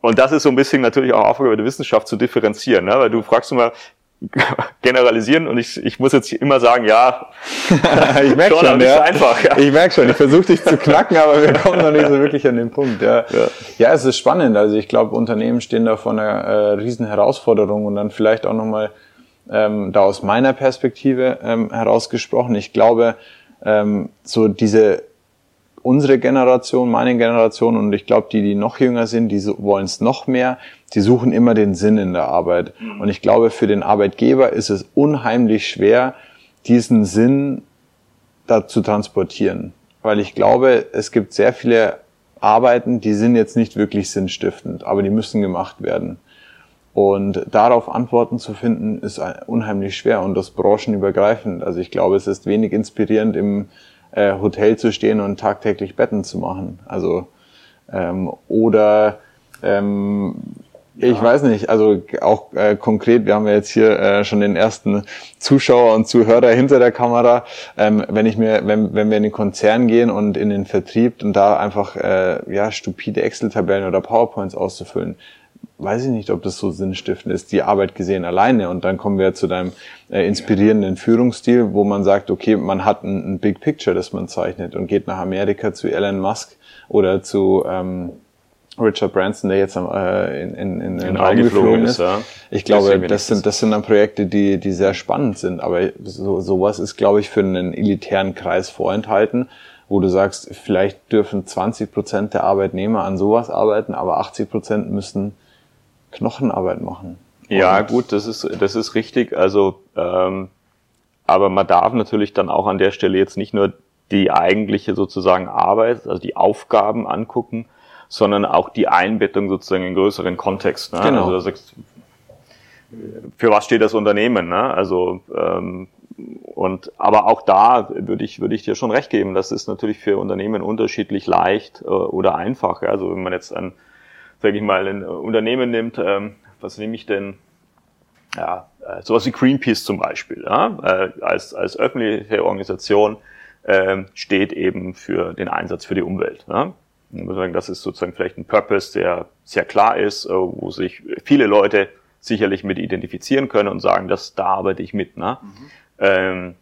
C: Und das ist so ein bisschen natürlich auch Aufgabe der Wissenschaft zu differenzieren, ne? weil du fragst mal, generalisieren und ich, ich muss jetzt immer sagen, ja,
A: ich merke schon, schon ja. einfach. Ja. Ich merke schon, ich versuche dich zu knacken, aber wir kommen noch nicht so wirklich an den Punkt. Ja, ja. ja es ist spannend. Also ich glaube, Unternehmen stehen da vor einer äh, riesen Herausforderung und dann vielleicht auch nochmal ähm, da aus meiner Perspektive ähm, herausgesprochen. Ich glaube, ähm, so diese unsere Generation, meine Generation und ich glaube, die, die noch jünger sind, die wollen es noch mehr. Die suchen immer den Sinn in der Arbeit. Und ich glaube, für den Arbeitgeber ist es unheimlich schwer, diesen Sinn da zu transportieren. Weil ich glaube, es gibt sehr viele Arbeiten, die sind jetzt nicht wirklich sinnstiftend, aber die müssen gemacht werden. Und darauf Antworten zu finden, ist unheimlich schwer und das branchenübergreifend. Also ich glaube, es ist wenig inspirierend im äh, Hotel zu stehen und tagtäglich Betten zu machen. Also ähm, oder ähm, ich ja. weiß nicht, also auch äh, konkret, wir haben ja jetzt hier äh, schon den ersten Zuschauer und Zuhörer hinter der Kamera. Ähm, wenn ich mir, wenn, wenn wir in den Konzern gehen und in den Vertrieb und da einfach äh, ja stupide Excel-Tabellen oder PowerPoints auszufüllen, weiß ich nicht, ob das so sinnstiftend ist, die Arbeit gesehen alleine. Und dann kommen wir zu deinem äh, inspirierenden Führungsstil, wo man sagt, okay, man hat ein, ein, Big Picture, das man zeichnet und geht nach Amerika zu Elon Musk oder zu ähm, Richard Branson, der jetzt äh, in, in, in, in Raum geflogen ist. Ja. Ich glaube, das sind, das sind dann Projekte, die, die sehr spannend sind. Aber so, sowas ist, glaube ich, für einen elitären Kreis vorenthalten, wo du sagst, vielleicht dürfen 20 Prozent der Arbeitnehmer an sowas arbeiten, aber 80 Prozent müssen Knochenarbeit machen.
C: Ja, gut, das ist, das ist richtig. Also, ähm, aber man darf natürlich dann auch an der Stelle jetzt nicht nur die eigentliche sozusagen Arbeit, also die Aufgaben angucken, sondern auch die Einbettung sozusagen in größeren Kontext. Ne? Genau. Also für was steht das Unternehmen? Ne? Also ähm, und aber auch da würde ich würde ich dir schon recht geben. Das ist natürlich für Unternehmen unterschiedlich leicht äh, oder einfach. Also wenn man jetzt ein sage ich mal, ein Unternehmen nimmt, ähm, was nehme ich denn? Ja, äh, sowas wie Greenpeace zum Beispiel, ja, äh, als, als öffentliche Organisation äh, steht eben für den Einsatz für die Umwelt. Ja. Sagen, das ist sozusagen vielleicht ein Purpose, der sehr klar ist, äh, wo sich viele Leute sicherlich mit identifizieren können und sagen, das da arbeite ich mit. Ne? Mhm. Ähm,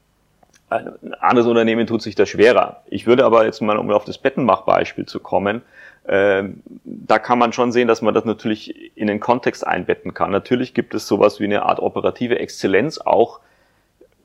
C: ein anderes Unternehmen tut sich da schwerer. Ich würde aber jetzt mal, um auf das Bettenmach-Beispiel zu kommen, da kann man schon sehen, dass man das natürlich in den Kontext einbetten kann. Natürlich gibt es sowas wie eine Art operative Exzellenz auch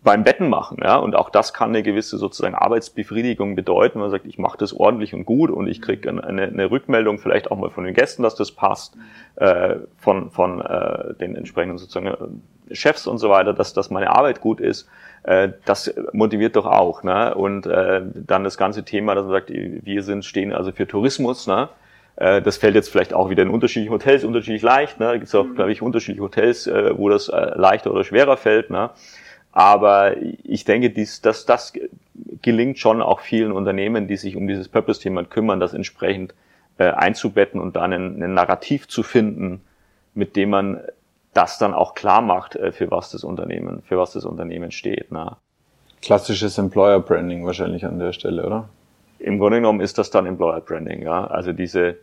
C: beim Betten machen, ja, und auch das kann eine gewisse sozusagen Arbeitsbefriedigung bedeuten. Man sagt, ich mache das ordentlich und gut und ich kriege eine, eine, Rückmeldung vielleicht auch mal von den Gästen, dass das passt, äh, von von äh, den entsprechenden sozusagen äh, Chefs und so weiter, dass dass meine Arbeit gut ist. Äh, das motiviert doch auch, ne? Und äh, dann das ganze Thema, dass man sagt, wir sind stehen also für Tourismus, ne? Äh, das fällt jetzt vielleicht auch wieder in unterschiedlichen Hotels unterschiedlich leicht. Ne? Da gibt es auch, glaube ich, unterschiedliche Hotels, äh, wo das äh, leichter oder schwerer fällt. Ne? Aber ich denke, dies, dass das gelingt schon auch vielen Unternehmen, die sich um dieses Purpose-Thema kümmern, das entsprechend äh, einzubetten und dann ein, ein, Narrativ zu finden, mit dem man das dann auch klar macht, äh, für was das Unternehmen, für was das Unternehmen steht. Ne?
A: Klassisches Employer Branding wahrscheinlich an der Stelle, oder?
C: Im Grunde genommen ist das dann Employer Branding, ja. Also diese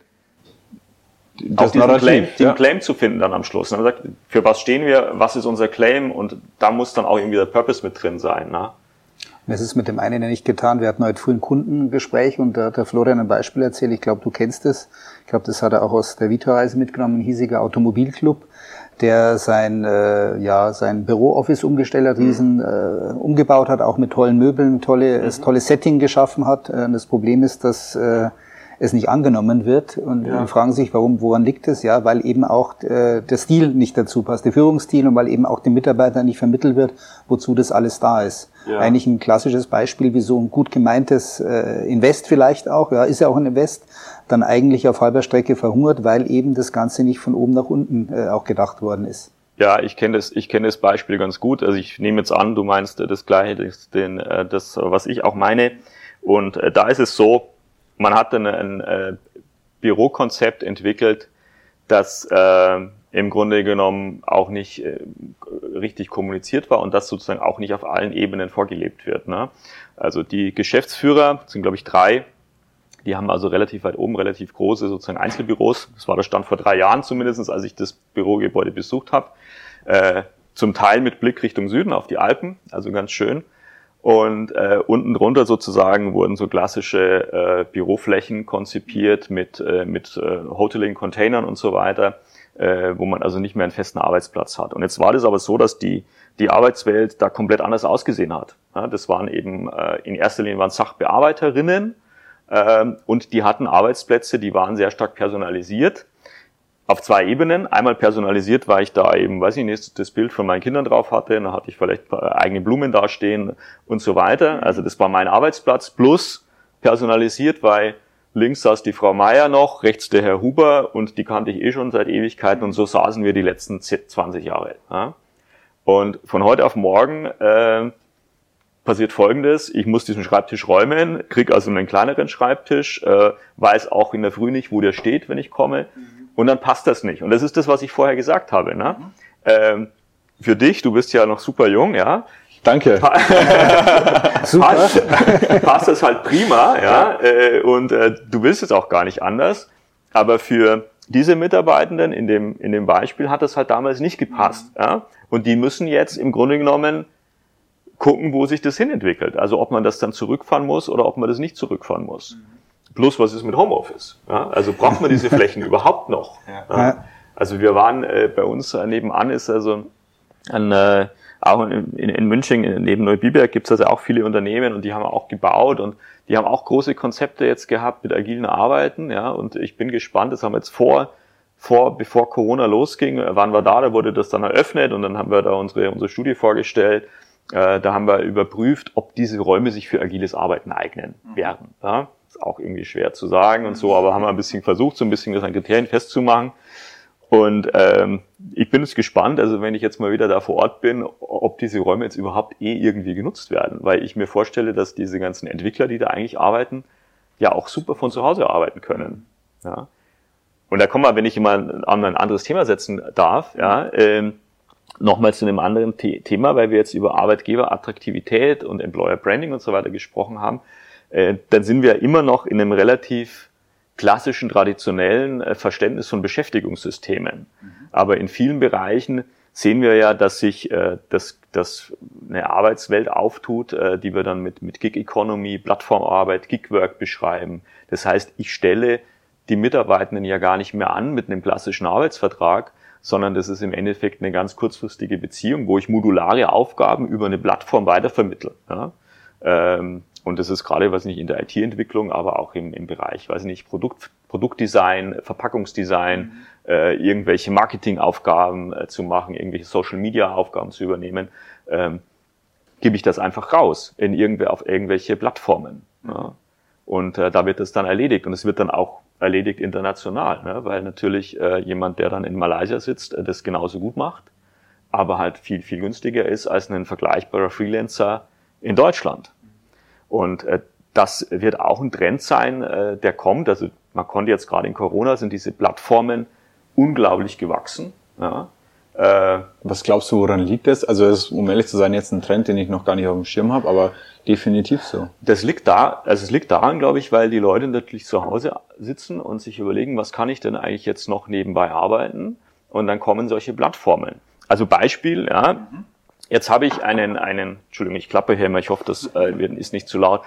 C: das diesen Claim, ja. den Claim zu finden dann am Schluss. Man sagt, für was stehen wir, was ist unser Claim und da muss dann auch irgendwie der Purpose mit drin sein. Ne?
B: Es ist mit dem einen ja nicht getan. Wir hatten heute früh ein Kundengespräch und da hat der Florian ein Beispiel erzählt. Ich glaube, du kennst es. Ich glaube, das hat er auch aus der Vita-Reise mitgenommen, ein hiesiger Automobilclub, der sein, äh, ja, sein Bürooffice umgestellt hat, riesen mhm. äh, umgebaut hat, auch mit tollen Möbeln, tolle, mhm. tolles Setting geschaffen hat. Äh, das Problem ist, dass äh, es nicht angenommen wird und ja. fragen sich, warum, woran liegt es? Ja, weil eben auch äh, der Stil nicht dazu passt, der Führungsstil und weil eben auch den Mitarbeitern nicht vermittelt wird, wozu das alles da ist. Ja. Eigentlich ein klassisches Beispiel, wie so ein gut gemeintes äh, Invest vielleicht auch, ja, ist ja auch ein Invest, dann eigentlich auf halber Strecke verhungert, weil eben das Ganze nicht von oben nach unten äh, auch gedacht worden ist.
C: Ja, ich kenne das, ich kenne das Beispiel ganz gut. Also ich nehme jetzt an, du meinst das gleiche, das, den, äh, das was ich auch meine. Und äh, da ist es so, man hat dann ein äh, Bürokonzept entwickelt, das äh, im Grunde genommen auch nicht äh, richtig kommuniziert war und das sozusagen auch nicht auf allen Ebenen vorgelebt wird. Ne? Also die Geschäftsführer sind, glaube ich, drei. Die haben also relativ weit oben relativ große sozusagen Einzelbüros. Das war der Stand vor drei Jahren zumindestens, als ich das Bürogebäude besucht habe. Äh, zum Teil mit Blick Richtung Süden auf die Alpen, also ganz schön. Und äh, unten drunter sozusagen wurden so klassische äh, Büroflächen konzipiert mit, äh, mit äh, Hoteling, Containern und so weiter, äh, wo man also nicht mehr einen festen Arbeitsplatz hat. Und jetzt war das aber so, dass die, die Arbeitswelt da komplett anders ausgesehen hat. Ja, das waren eben äh, in erster Linie waren Sachbearbeiterinnen äh, und die hatten Arbeitsplätze, die waren sehr stark personalisiert auf zwei Ebenen. Einmal personalisiert, weil ich da eben, weiß ich nicht, das Bild von meinen Kindern drauf hatte, dann hatte ich vielleicht eigene Blumen dastehen und so weiter. Also das war mein Arbeitsplatz. Plus personalisiert, weil links saß die Frau Meier noch, rechts der Herr Huber und die kannte ich eh schon seit Ewigkeiten und so saßen wir die letzten 20 Jahre. Ja. Und von heute auf morgen äh, passiert Folgendes, ich muss diesen Schreibtisch räumen, krieg also einen kleineren Schreibtisch, äh, weiß auch in der Früh nicht, wo der steht, wenn ich komme. Mhm und dann passt das nicht. Und das ist das, was ich vorher gesagt habe. Ne? Mhm. Ähm, für dich, du bist ja noch super jung, ja.
A: Danke.
C: super. Passt, passt das halt prima, ja. Äh, und äh, du willst es auch gar nicht anders. Aber für diese Mitarbeitenden in dem, in dem Beispiel hat das halt damals nicht gepasst. Mhm. Ja? Und die müssen jetzt im Grunde genommen gucken, wo sich das hinentwickelt. Also ob man das dann zurückfahren muss oder ob man das nicht zurückfahren muss. Mhm. Plus, was ist mit Homeoffice? Ja, also braucht man diese Flächen überhaupt noch? Ja. Also wir waren äh, bei uns äh, nebenan ist also ein, äh, auch in, in München neben Neubiberg gibt es also auch viele Unternehmen und die haben auch gebaut und die haben auch große Konzepte jetzt gehabt mit agilen Arbeiten. Ja, und ich bin gespannt. Das haben wir jetzt vor vor, bevor Corona losging, äh, waren wir da, da wurde das dann eröffnet und dann haben wir da unsere, unsere Studie vorgestellt. Äh, da haben wir überprüft, ob diese Räume sich für agiles Arbeiten eignen mhm. werden. Ja? Auch irgendwie schwer zu sagen und so, aber haben wir ein bisschen versucht, so ein bisschen das an Kriterien festzumachen. Und ähm, ich bin jetzt gespannt, also wenn ich jetzt mal wieder da vor Ort bin, ob diese Räume jetzt überhaupt eh irgendwie genutzt werden. Weil ich mir vorstelle, dass diese ganzen Entwickler, die da eigentlich arbeiten, ja auch super von zu Hause arbeiten können. Ja. Und da kommen wir, wenn ich mal an ein anderes Thema setzen darf, ja, ähm, nochmal zu einem anderen The Thema, weil wir jetzt über Arbeitgeberattraktivität und Employer Branding und so weiter gesprochen haben. Äh, dann sind wir immer noch in einem relativ klassischen, traditionellen äh, Verständnis von Beschäftigungssystemen. Mhm. Aber in vielen Bereichen sehen wir ja, dass sich äh, das, das eine Arbeitswelt auftut, äh, die wir dann mit, mit Gig Economy, Plattformarbeit, Gigwork beschreiben. Das heißt, ich stelle die Mitarbeitenden ja gar nicht mehr an mit einem klassischen Arbeitsvertrag, sondern das ist im Endeffekt eine ganz kurzfristige Beziehung, wo ich modulare Aufgaben über eine Plattform weitervermittle. Ja? Ähm, und das ist gerade, weiß nicht, in der IT-Entwicklung, aber auch im, im Bereich, weiß nicht, Produkt, Produktdesign, Verpackungsdesign, mhm. äh, irgendwelche Marketingaufgaben äh, zu machen, irgendwelche Social-Media-Aufgaben zu übernehmen, ähm, gebe ich das einfach raus in irgendw auf irgendwelche Plattformen. Mhm. Ja. Und äh, da wird das dann erledigt. Und es wird dann auch erledigt international, ne? weil natürlich äh, jemand, der dann in Malaysia sitzt, äh, das genauso gut macht, aber halt viel, viel günstiger ist als ein vergleichbarer Freelancer in Deutschland. Und äh, das wird auch ein Trend sein, äh, der kommt. Also man konnte jetzt gerade in Corona sind diese Plattformen unglaublich gewachsen. Ja.
A: Äh, Was glaubst du, woran liegt das? Also es ist, um ehrlich zu sein, jetzt ein Trend, den ich noch gar nicht auf dem Schirm habe, aber definitiv so.
C: Das liegt da, also es liegt daran, glaube ich, weil die Leute natürlich zu Hause sitzen und sich überlegen, was kann ich denn eigentlich jetzt noch nebenbei arbeiten? Und dann kommen solche Plattformen. Also Beispiel, ja, mhm. Jetzt habe ich einen, einen, Entschuldigung, ich klappe hier immer, ich hoffe, das äh, ist nicht zu laut.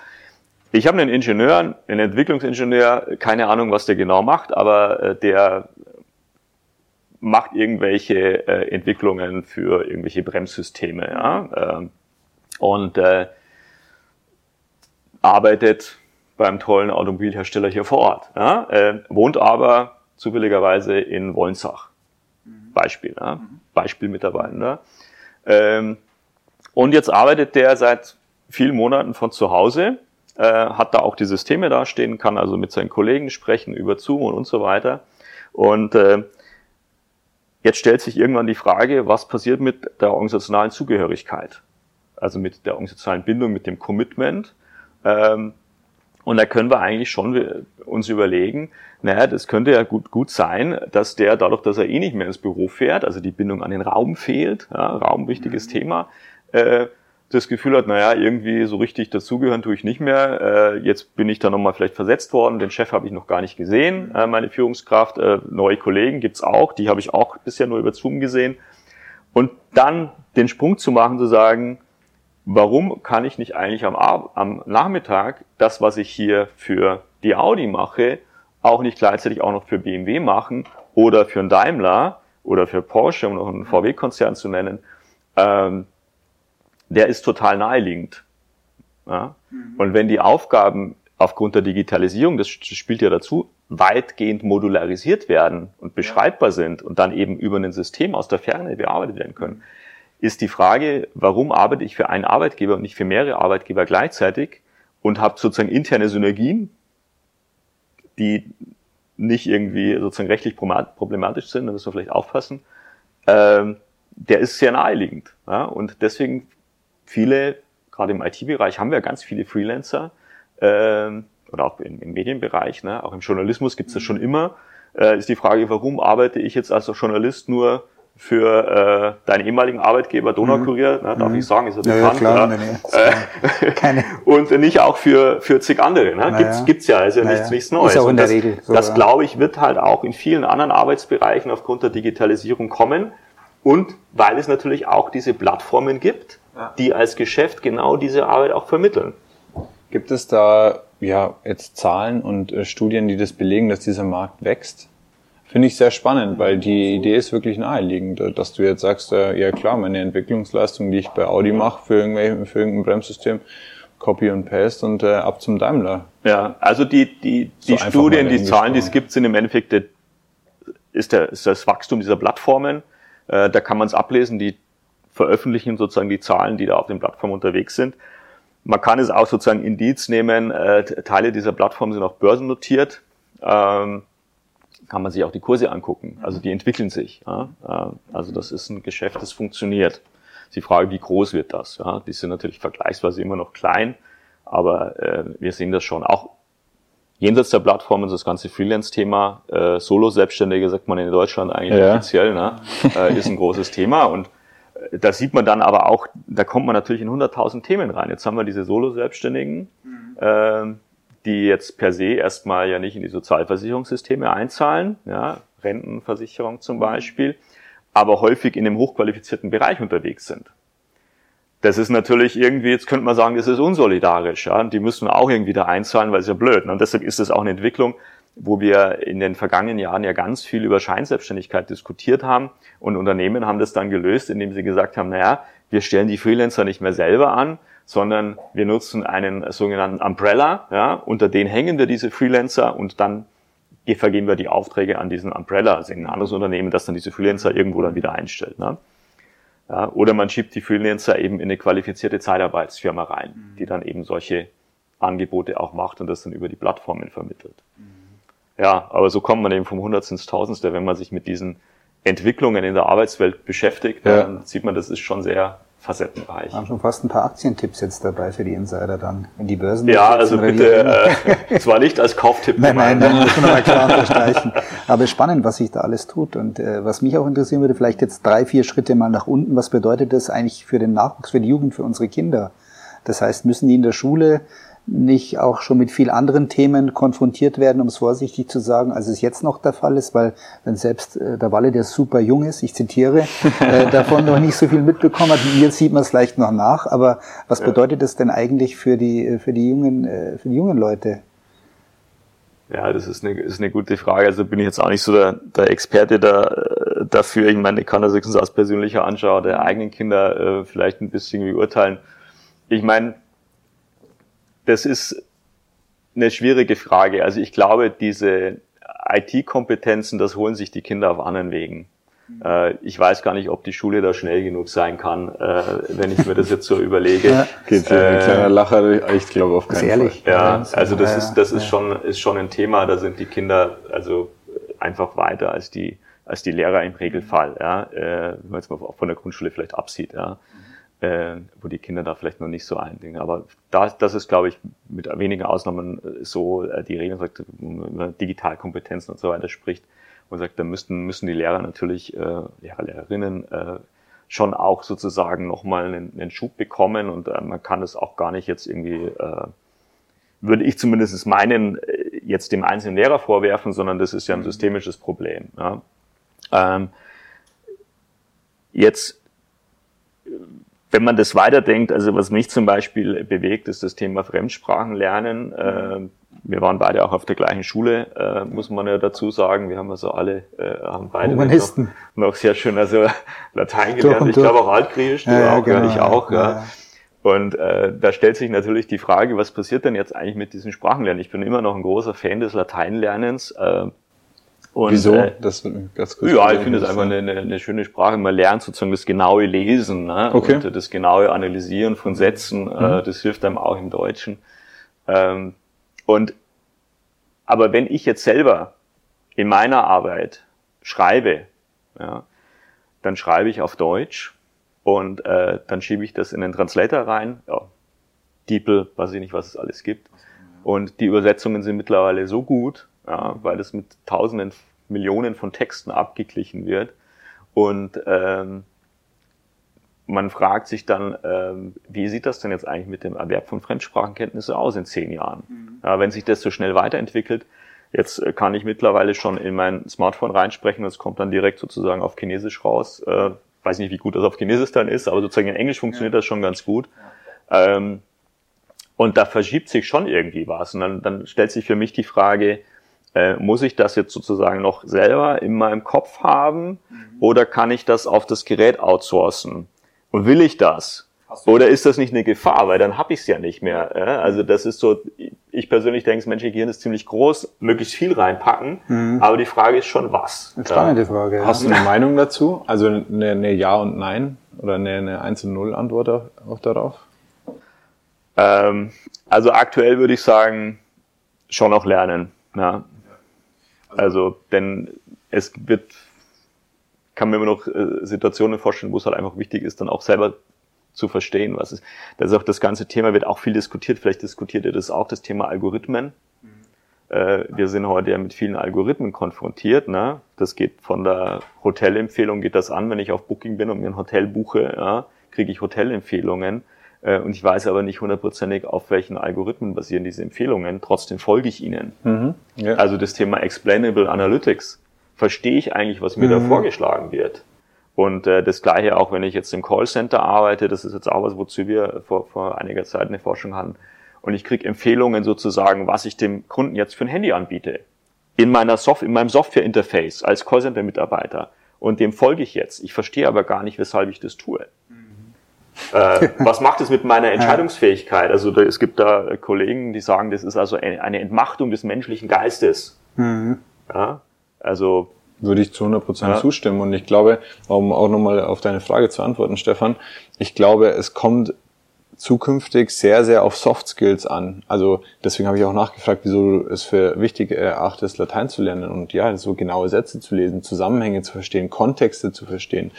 C: Ich habe einen Ingenieur, einen Entwicklungsingenieur, keine Ahnung, was der genau macht, aber äh, der macht irgendwelche äh, Entwicklungen für irgendwelche Bremssysteme, ja, äh, und äh, arbeitet beim tollen Automobilhersteller hier vor Ort, ja, äh, wohnt aber zufälligerweise in Wolnsach. Beispiel, ja, Beispiel Mitarbeiter. Ähm, und jetzt arbeitet der seit vielen Monaten von zu Hause, äh, hat da auch die Systeme dastehen, kann also mit seinen Kollegen sprechen über Zoom und, und so weiter. Und äh, jetzt stellt sich irgendwann die Frage, was passiert mit der organisationalen Zugehörigkeit? Also mit der organisationalen Bindung, mit dem Commitment. Ähm, Und da können wir eigentlich schon uns überlegen, naja, das könnte ja gut, gut sein, dass der dadurch, dass er eh nicht mehr ins Büro fährt, also die Bindung an den Raum fehlt, ja, Raum wichtiges mhm. Thema, äh, das Gefühl hat, naja, irgendwie so richtig dazugehören tue ich nicht mehr. Äh, jetzt bin ich da nochmal vielleicht versetzt worden, den Chef habe ich noch gar nicht gesehen, äh, meine Führungskraft, äh, neue Kollegen gibt's auch, die habe ich auch bisher nur über Zoom gesehen. Und dann den Sprung zu machen, zu sagen, warum kann ich nicht eigentlich am, am Nachmittag das, was ich hier für die Audi mache, auch nicht gleichzeitig auch noch für BMW machen oder für einen Daimler oder für Porsche, um noch einen VW-Konzern zu nennen, ähm, der ist total naheliegend. Ja? Mhm. Und wenn die Aufgaben aufgrund der Digitalisierung, das spielt ja dazu, weitgehend modularisiert werden und beschreibbar sind und dann eben über ein System aus der Ferne bearbeitet werden können, ist die Frage, warum arbeite ich für einen Arbeitgeber und nicht für mehrere Arbeitgeber gleichzeitig und habe sozusagen interne Synergien, die nicht irgendwie sozusagen rechtlich problematisch sind, da müssen wir vielleicht aufpassen, ähm, der ist sehr naheliegend. Ja? Und deswegen viele, gerade im IT-Bereich haben wir ganz viele Freelancer, ähm, oder auch im, im Medienbereich, ne? auch im Journalismus gibt es das schon immer, äh, ist die Frage, warum arbeite ich jetzt als Journalist nur für äh, deinen ehemaligen Arbeitgeber Donaukurier, mhm. ne, darf mhm. ich sagen, ist er ja, bekannt. Ja, klar, ja. Nee, nee. Keine. und nicht auch für, für zig andere. Ne? Gibt's, ja. gibt's ja, ist ja nichts, nichts Neues. Ist auch in der das, Regel so, das glaube ich, wird halt auch in vielen anderen Arbeitsbereichen aufgrund der Digitalisierung kommen. Und weil es natürlich auch diese Plattformen gibt, die als Geschäft genau diese Arbeit auch vermitteln.
A: Gibt es da ja jetzt Zahlen und äh, Studien, die das belegen, dass dieser Markt wächst? Finde ich sehr spannend, weil die Idee ist wirklich naheliegend, dass du jetzt sagst, äh, ja klar, meine Entwicklungsleistung, die ich bei Audi mache für, irgendwelche, für irgendein Bremssystem, Copy und Paste und äh, ab zum Daimler.
C: Ja, also die, die, die so Studien, die Zahlen, die es gibt, sind im Endeffekt der, ist, der, ist das Wachstum dieser Plattformen. Äh, da kann man es ablesen, die veröffentlichen sozusagen die Zahlen, die da auf den Plattformen unterwegs sind. Man kann es auch sozusagen Indiz nehmen, äh, Teile dieser Plattformen sind auch börsennotiert. Ähm, kann man sich auch die Kurse angucken. Also die entwickeln sich. Ja? Äh, also das ist ein Geschäft, das funktioniert. Die Frage, wie groß wird das? Ja? Die sind natürlich vergleichsweise immer noch klein, aber äh, wir sehen das schon. Auch jenseits der Plattformen, das ganze Freelance-Thema, äh, Solo-Selbstständige, sagt man in Deutschland eigentlich ja. offiziell, ne? äh, ist ein großes Thema. Und äh, da sieht man dann aber auch, da kommt man natürlich in 100.000 Themen rein. Jetzt haben wir diese Solo-Selbstständigen, mhm. äh, die jetzt per se erstmal ja nicht in die Sozialversicherungssysteme einzahlen, ja, Rentenversicherung zum Beispiel, aber häufig in dem hochqualifizierten Bereich unterwegs sind. Das ist natürlich irgendwie, jetzt könnte man sagen, das ist unsolidarisch, ja, und die müssen auch irgendwie da einzahlen, weil es ja blöd. Und deshalb ist es auch eine Entwicklung, wo wir in den vergangenen Jahren ja ganz viel über Scheinselbstständigkeit diskutiert haben und Unternehmen haben das dann gelöst, indem sie gesagt haben, naja, wir stellen die Freelancer nicht mehr selber an, sondern wir nutzen einen sogenannten Umbrella, ja, unter den hängen wir diese Freelancer und dann vergeben wir die Aufträge an diesen Umbrella, also ein anderes Unternehmen, das dann diese Freelancer irgendwo dann wieder einstellt. Ne? Ja, oder man schiebt die Freelancer eben in eine qualifizierte Zeitarbeitsfirma rein, mhm. die dann eben solche Angebote auch macht und das dann über die Plattformen vermittelt. Mhm. Ja, aber so kommt man eben vom Hundertsten ins Tausendste, wenn man sich mit diesen Entwicklungen in der Arbeitswelt beschäftigt, ja. dann sieht man, das ist schon sehr facettenreich.
B: Wir haben schon fast ein paar Aktientipps jetzt dabei für die Insider dann, in die Börsen.
C: Ja, also bitte, äh, zwar nicht als Kauftipp.
B: nein, nein, dann muss man mal klar unterstreichen. Aber spannend, was sich da alles tut. Und äh, was mich auch interessieren würde, vielleicht jetzt drei, vier Schritte mal nach unten. Was bedeutet das eigentlich für den Nachwuchs, für die Jugend, für unsere Kinder? Das heißt, müssen die in der Schule nicht auch schon mit viel anderen Themen konfrontiert werden, um es vorsichtig zu sagen, als es jetzt noch der Fall ist, weil wenn selbst äh, der Walle, der super jung ist, ich zitiere, äh, davon noch nicht so viel mitbekommen hat, jetzt sieht man es leicht noch nach, aber was ja. bedeutet das denn eigentlich für die, äh, für die jungen, äh, für die jungen Leute?
C: Ja, das ist eine, ist eine gute Frage. Also bin ich jetzt auch nicht so der, der Experte da, äh, dafür. Ich meine, ich kann das höchstens aus persönlicher Anschauung der eigenen Kinder äh, vielleicht ein bisschen beurteilen. Ich meine, das ist eine schwierige Frage. Also ich glaube, diese IT-Kompetenzen, das holen sich die Kinder auf anderen Wegen. Mhm. Äh, ich weiß gar nicht, ob die Schule da schnell genug sein kann, äh, wenn ich mir das jetzt so überlege. Ja.
A: Geht äh, ein kleiner Lacher, ich glaube auf keinen
B: ehrlich.
C: Fall. Ja, also das ist das ist schon ist schon ein Thema. Da sind die Kinder also einfach weiter als die als die Lehrer im Regelfall. Ja, wenn man jetzt mal von der Grundschule vielleicht absieht. Ja. Äh, wo die Kinder da vielleicht noch nicht so eindringen. Aber das, das ist, glaube ich, mit wenigen Ausnahmen äh, so äh, die Regel, sagt, wenn man Digitalkompetenzen und so weiter spricht, und sagt, da müssten, müssen die Lehrer natürlich, äh, Lehrer, Lehrerinnen, äh, schon auch sozusagen nochmal einen, einen Schub bekommen und äh, man kann das auch gar nicht jetzt irgendwie, äh, würde ich zumindest meinen, äh, jetzt dem einzelnen Lehrer vorwerfen, sondern das ist ja ein mhm. systemisches Problem. Ja. Ähm, jetzt wenn man das weiterdenkt, also was mich zum Beispiel bewegt, ist das Thema Fremdsprachenlernen. Äh, wir waren beide auch auf der gleichen Schule, äh, muss man ja dazu sagen. Wir haben also alle, äh, haben beide noch, noch, sehr schön also Latein gelernt. Ich glaube auch Altgriechisch, du ja, auch, genau, ich auch. Ja. ja. Und äh, da stellt sich natürlich die Frage, was passiert denn jetzt eigentlich mit diesen Sprachenlernen? Ich bin immer noch ein großer Fan des Lateinlernens. Äh,
A: und, Wieso? Äh,
C: das ganz kurz ja, ich finde es einfach eine, eine, eine, schöne Sprache. Man lernt sozusagen das genaue Lesen ne? okay. und das genaue Analysieren von Sätzen. Äh, mhm. Äh, das hilft einem auch im Deutschen. Ähm, und aber wenn ich jetzt selber in meiner Arbeit schreibe, ja, dann schreibe ich auf Deutsch und äh, dann schiebe ich das in den Translator rein. Ja, DeepL, weiß ich nicht, was es alles gibt. Und die Übersetzungen sind mittlerweile so gut, ja, weil es mit tausenden, Millionen von Texten abgeglichen wird. Und ähm, man fragt sich dann, ähm, wie sieht das denn jetzt eigentlich mit dem Erwerb von Fremdsprachenkenntnisse aus in zehn Jahren? Mhm. Ja, wenn sich das so schnell weiterentwickelt, jetzt äh, kann ich mittlerweile schon in mein Smartphone reinsprechen, das kommt dann direkt sozusagen auf Chinesisch raus. Äh, weiß nicht, wie gut das auf Chinesisch dann ist, aber sozusagen in Englisch funktioniert ja. das schon ganz gut. Ja. Ähm, und da verschiebt sich schon irgendwie was. Und dann, dann stellt sich für mich die Frage, äh, muss ich das jetzt sozusagen noch selber in meinem Kopf haben mhm. oder kann ich das auf das Gerät outsourcen? Und will ich das? Oder ist das nicht eine Gefahr? Weil dann habe ich es ja nicht mehr. Ja? Also das ist so, ich persönlich denke, das menschliche Gehirn ist ziemlich groß, möglichst viel reinpacken, mhm. aber die Frage ist schon was.
A: Eine spannende Frage. Ja. Hast du eine Meinung dazu? Also eine, eine Ja und Nein oder eine, eine 1 und 0 Antwort auch darauf?
C: Ähm, also aktuell würde ich sagen, schon noch lernen. Ja. Also, denn es wird, kann mir immer noch äh, Situationen vorstellen, wo es halt einfach wichtig ist, dann auch selber zu verstehen, was ist. Das ist auch das ganze Thema, wird auch viel diskutiert. Vielleicht diskutiert ihr das auch, das Thema Algorithmen. Mhm. Äh, wir sind heute ja mit vielen Algorithmen konfrontiert. Ne? Das geht von der Hotelempfehlung, geht das an, wenn ich auf Booking bin und mir ein Hotel buche, ja, kriege ich Hotelempfehlungen. Äh, und ich weiß aber nicht hundertprozentig, auf welchen Algorithmen basieren diese Empfehlungen. Trotzdem folge ich ihnen. Mhm, ja. Also das Thema Explainable Analytics. Verstehe ich eigentlich, was mir mhm. da vorgeschlagen wird? Und äh, das gleiche auch, wenn ich jetzt im Callcenter arbeite, das ist jetzt auch was, wozu wir vor, vor einiger Zeit eine Forschung hatten. Und ich kriege Empfehlungen sozusagen, was ich dem Kunden jetzt für ein Handy anbiete. In meiner Soft in meinem Software-Interface als Callcenter-Mitarbeiter. Und dem folge ich jetzt. Ich verstehe aber gar nicht, weshalb ich das tue. Äh, was macht es mit meiner Entscheidungsfähigkeit? Also da, es gibt da Kollegen, die sagen, das ist also eine, Entmachtung des menschlichen Geistes. Mhm. Ja, also
A: würde ich zu 100 Prozent ja. zustimmen. Und ich glaube, um auch nochmal auf deine Frage zu antworten, Stefan, ich glaube, es kommt zukünftig sehr, sehr auf Soft Skills an. Also deswegen habe ich auch nachgefragt, wieso du es für wichtig erachtest, Latein zu lernen und ja, so genaue Sätze zu lesen, Zusammenhänge zu verstehen, Kontexte zu verstehen.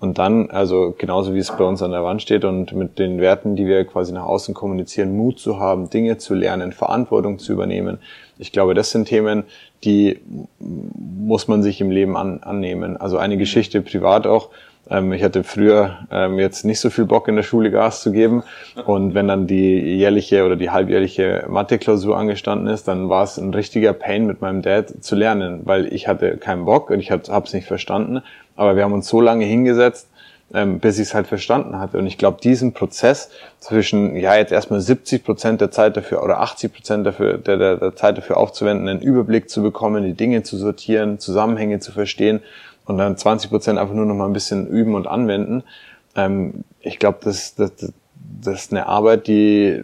A: Und dann, also genauso wie es bei uns an der Wand steht und mit den Werten, die wir quasi nach außen kommunizieren, Mut zu haben, Dinge zu lernen, Verantwortung zu übernehmen. Ich glaube, das sind Themen, die muss man sich im Leben an, annehmen. Also eine Geschichte privat auch, ähm, ich hatte früher ähm, jetzt nicht so viel Bock in der Schule Gas zu geben und wenn dann die jährliche oder die halbjährliche Mathe-Klausur angestanden ist, dann war es ein richtiger Pain mit meinem Dad zu lernen, weil ich hatte keinen Bock und ich habe es nicht verstanden, aber wir haben uns so lange hingesetzt, ähm, bis ich es halt verstanden hatte. Und ich glaube, diesen Prozess zwischen, ja, jetzt erstmal 70 Prozent der Zeit dafür oder 80 Prozent dafür, der, der, der Zeit dafür aufzuwenden, einen Überblick zu bekommen, die Dinge zu sortieren, Zusammenhänge zu verstehen und dann 20 Prozent einfach nur noch mal ein bisschen üben und anwenden. Ähm, ich glaube, das, das, das ist eine Arbeit, die,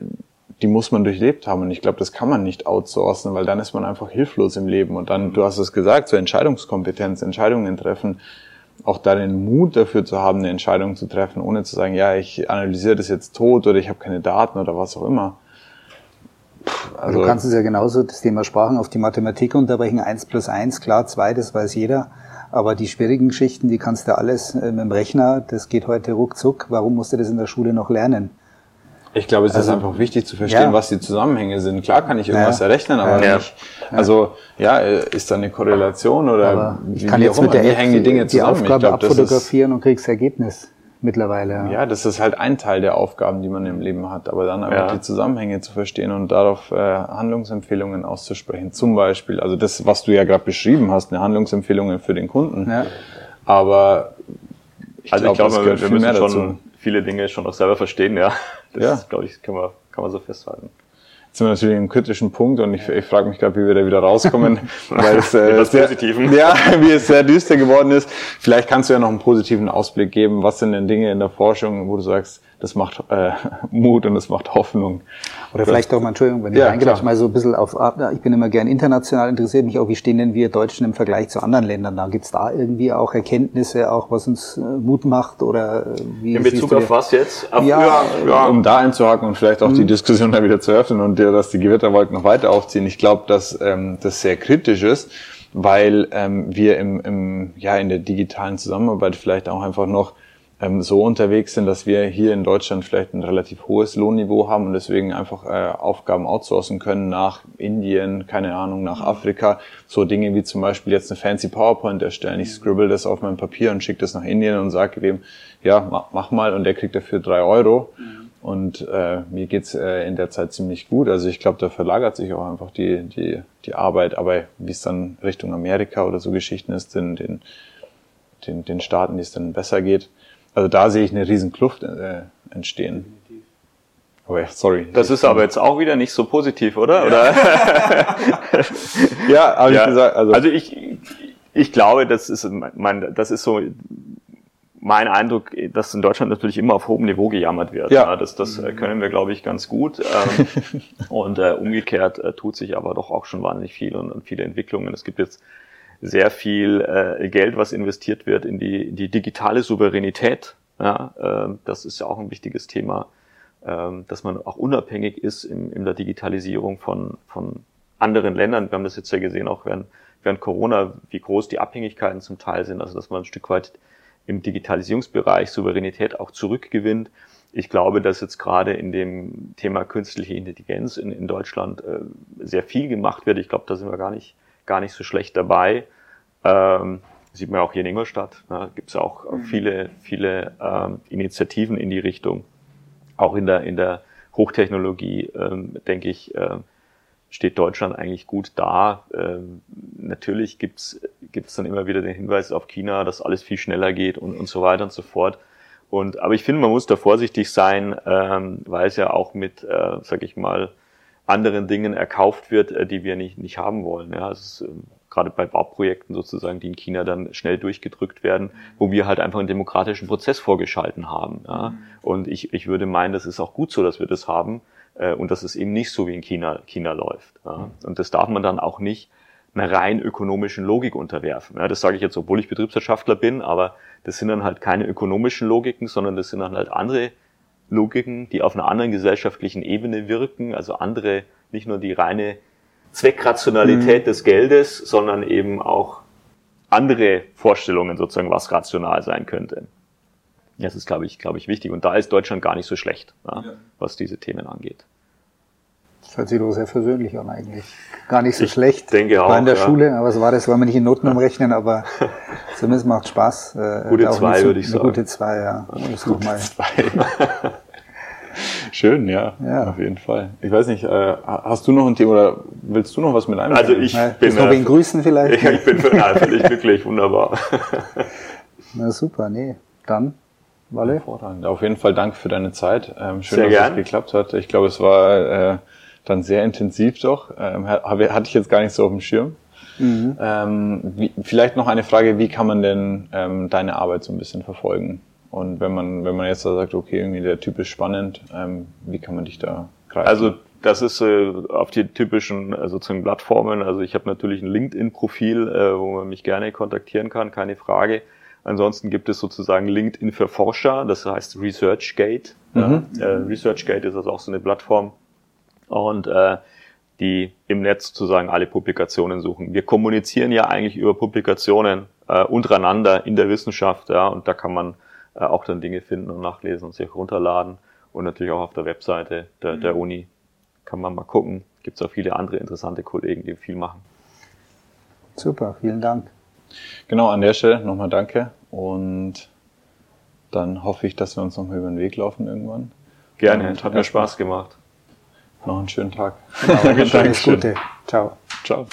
A: die muss man durchlebt haben. Und ich glaube, das kann man nicht outsourcen, weil dann ist man einfach hilflos im Leben. Und dann, du hast es gesagt, so Entscheidungskompetenz, Entscheidungen treffen, auch da den Mut dafür zu haben, eine Entscheidung zu treffen, ohne zu sagen, ja, ich analysiere das jetzt tot oder ich habe keine Daten oder was auch immer.
B: Also, du kannst es ja genauso, das Thema Sprachen auf die Mathematik unterbrechen. Eins plus eins, klar, zwei, das weiß jeder. Aber die schwierigen Geschichten, die kannst du alles äh, mit dem Rechner, das geht heute ruckzuck. Warum musst du das in der Schule noch lernen?
A: Ich glaube, es also, ist einfach wichtig zu verstehen, ja. was die Zusammenhänge sind. Klar kann ich irgendwas ja. errechnen, aber ja. nicht. Also ja, ist da eine Korrelation oder
B: aber ich kann jetzt mit der App hängen die Dinge zusammen? Die Aufgabe glaub, abfotografieren und kriegst Ergebnis mittlerweile.
A: Ja. ja, das ist halt ein Teil der Aufgaben, die man im Leben hat, aber dann einfach ja. die Zusammenhänge zu verstehen und darauf äh, Handlungsempfehlungen auszusprechen. Zum Beispiel, also das, was du ja gerade beschrieben hast, eine Handlungsempfehlung für den Kunden. Ja. Aber
C: ich also glaub, ich glaube, wir, wir müssen schon dazu. viele Dinge schon noch selber verstehen, ja. Das ja. glaube ich, kann man, kann man so festhalten
A: sind wir natürlich im kritischen Punkt und ich, ich frage mich gerade, wie wir da wieder rauskommen,
C: weil es äh, sehr, Positiven.
A: ja, wie es sehr düster geworden ist. Vielleicht kannst du ja noch einen positiven Ausblick geben. Was sind denn Dinge in der Forschung, wo du sagst, das macht äh, Mut und das macht Hoffnung.
B: Oder vielleicht auch mal, Entschuldigung, wenn ich ja, reingedacht mal so ein bisschen auf, ich bin immer gern international interessiert mich auch, wie stehen denn wir Deutschen im Vergleich zu anderen Ländern da? Gibt's da irgendwie auch Erkenntnisse, auch was uns äh, Mut macht oder äh,
C: wie? In Bezug auf was jetzt? Auf,
A: ja, ja, ja, um da einzuhaken und vielleicht auch die hm. Diskussion da wieder zu öffnen und dir, dass die Gewitterwolken noch weiter aufziehen. Ich glaube, dass ähm, das sehr kritisch ist weil ähm, wir im, im, ja, in der digitalen Zusammenarbeit vielleicht auch einfach noch ähm, so unterwegs sind, dass wir hier in Deutschland vielleicht ein relativ hohes Lohnniveau haben und deswegen einfach äh, Aufgaben outsourcen können nach Indien, keine Ahnung, nach Afrika. So Dinge wie zum Beispiel jetzt eine fancy PowerPoint erstellen. Ich scribble das auf mein Papier und schicke das nach Indien und sage dem, ja, mach, mach mal und der kriegt dafür drei Euro. Und äh, mir geht's äh, in der Zeit ziemlich gut. Also ich glaube, da verlagert sich auch einfach die, die, die Arbeit. Aber wie es dann Richtung Amerika oder so Geschichten ist, den, den, den, den Staaten, die es dann besser geht, also da sehe ich eine riesen Kluft äh, entstehen.
C: Aber sorry. Das ist aber jetzt auch wieder nicht so positiv, oder?
A: Ja,
C: oder?
A: ja habe ja. ich gesagt.
C: Also, also ich, ich glaube, das ist mein, das ist so mein Eindruck, dass in Deutschland natürlich immer auf hohem Niveau gejammert wird. Ja. Das, das äh, können wir, glaube ich, ganz gut. Ähm, und äh, umgekehrt äh, tut sich aber doch auch schon wahnsinnig viel und, und viele Entwicklungen. Es gibt jetzt sehr viel äh, Geld, was investiert wird in die, in die digitale Souveränität. Ja, äh, das ist ja auch ein wichtiges Thema, äh, dass man auch unabhängig ist in, in der Digitalisierung von, von anderen Ländern. Wir haben das jetzt ja gesehen, auch während, während Corona, wie groß die Abhängigkeiten zum Teil sind, also dass man ein Stück weit im Digitalisierungsbereich Souveränität auch zurückgewinnt. Ich glaube, dass jetzt gerade in dem Thema künstliche Intelligenz in, in Deutschland äh, sehr viel gemacht wird. Ich glaube, da sind wir gar nicht gar nicht so schlecht dabei. Ähm, sieht man auch hier in Ingolstadt. Ne? Gibt es auch mhm. viele, viele ähm, Initiativen in die Richtung. Auch in der, in der Hochtechnologie, ähm, denke ich, äh, steht Deutschland eigentlich gut da. Ähm, natürlich gibt's gibt's dann immer wieder den Hinweis auf China, dass alles viel schneller geht und, und so weiter und so fort. Und, aber ich finde, man muss da vorsichtig sein, ähm, weil es ja auch mit, äh, sag ich mal, anderen Dingen erkauft wird, äh, die wir nicht, nicht haben wollen. Ja, es ist, ähm, gerade bei Bauprojekten sozusagen, die in China dann schnell durchgedrückt werden, wo wir halt einfach einen demokratischen Prozess vorgeschalten haben. Ja. Und ich, ich würde meinen, das ist auch gut so, dass wir das haben äh, und dass es eben nicht so wie in China, China läuft. Ja. Und das darf man dann auch nicht einer rein ökonomischen Logik unterwerfen. Ja, das sage ich jetzt, obwohl ich Betriebswirtschaftler bin, aber das sind dann halt keine ökonomischen Logiken, sondern das sind dann halt andere Logiken, die auf einer anderen gesellschaftlichen Ebene wirken, also andere, nicht nur die reine Zweckrationalität mhm. des Geldes, sondern eben auch andere Vorstellungen sozusagen, was rational sein könnte. Das ist, glaube ich, glaube ich, wichtig. Und da ist Deutschland gar nicht so schlecht, ja, was diese Themen angeht.
B: Das hört sich doch sehr versöhnlich an eigentlich. Gar nicht so ich schlecht.
C: Denke auch.
B: War in der ja. Schule, aber es war das, wollen wir nicht in Noten umrechnen, aber zumindest macht Spaß.
C: Äh, gute zwei, würde ich sagen.
B: Gute zwei, ja.
C: Gute mal. zwei.
A: Schön, ja, ja, auf jeden Fall. Ich weiß nicht, äh, hast du noch ein Thema oder willst du noch was mit
C: einbringen? Also ich
B: ja,
C: bin
B: noch wen grüßen vielleicht.
C: Ich bin ja, völlig glücklich, wunderbar.
B: Na super, nee, dann Walle.
A: Hervorragend. Auf jeden Fall danke für deine Zeit. Ähm, schön,
C: sehr
A: dass
C: gern.
A: es geklappt hat. Ich glaube, es war äh, dann sehr intensiv doch. Ähm, hatte ich jetzt gar nicht so auf dem Schirm. Mhm. Ähm, wie, vielleicht noch eine Frage, wie kann man denn ähm, deine Arbeit so ein bisschen verfolgen? Und wenn man, wenn man jetzt da sagt, okay, irgendwie der Typ ist spannend, ähm, wie kann man dich da
C: greifen? Also das ist äh, auf die typischen äh, sozusagen Plattformen. Also ich habe natürlich ein LinkedIn-Profil, äh, wo man mich gerne kontaktieren kann, keine Frage. Ansonsten gibt es sozusagen LinkedIn für Forscher, das heißt ResearchGate. Mhm. Äh, ResearchGate ist also auch so eine Plattform. Und äh, die im Netz sozusagen alle Publikationen suchen. Wir kommunizieren ja eigentlich über Publikationen äh, untereinander in der Wissenschaft, ja, und da kann man äh, auch dann Dinge finden und nachlesen und sich runterladen. Und natürlich auch auf der Webseite der, der mhm. Uni kann man mal gucken. Gibt es auch viele andere interessante Kollegen, die viel machen.
B: Super, vielen Dank.
A: Genau, an der Stelle nochmal danke und dann hoffe ich, dass wir uns nochmal über den Weg laufen irgendwann.
C: Gerne, und hat mir Spaß gemacht.
A: Noch einen schönen Tag.
B: Genau, Alles Gute. Ciao.
A: Ciao.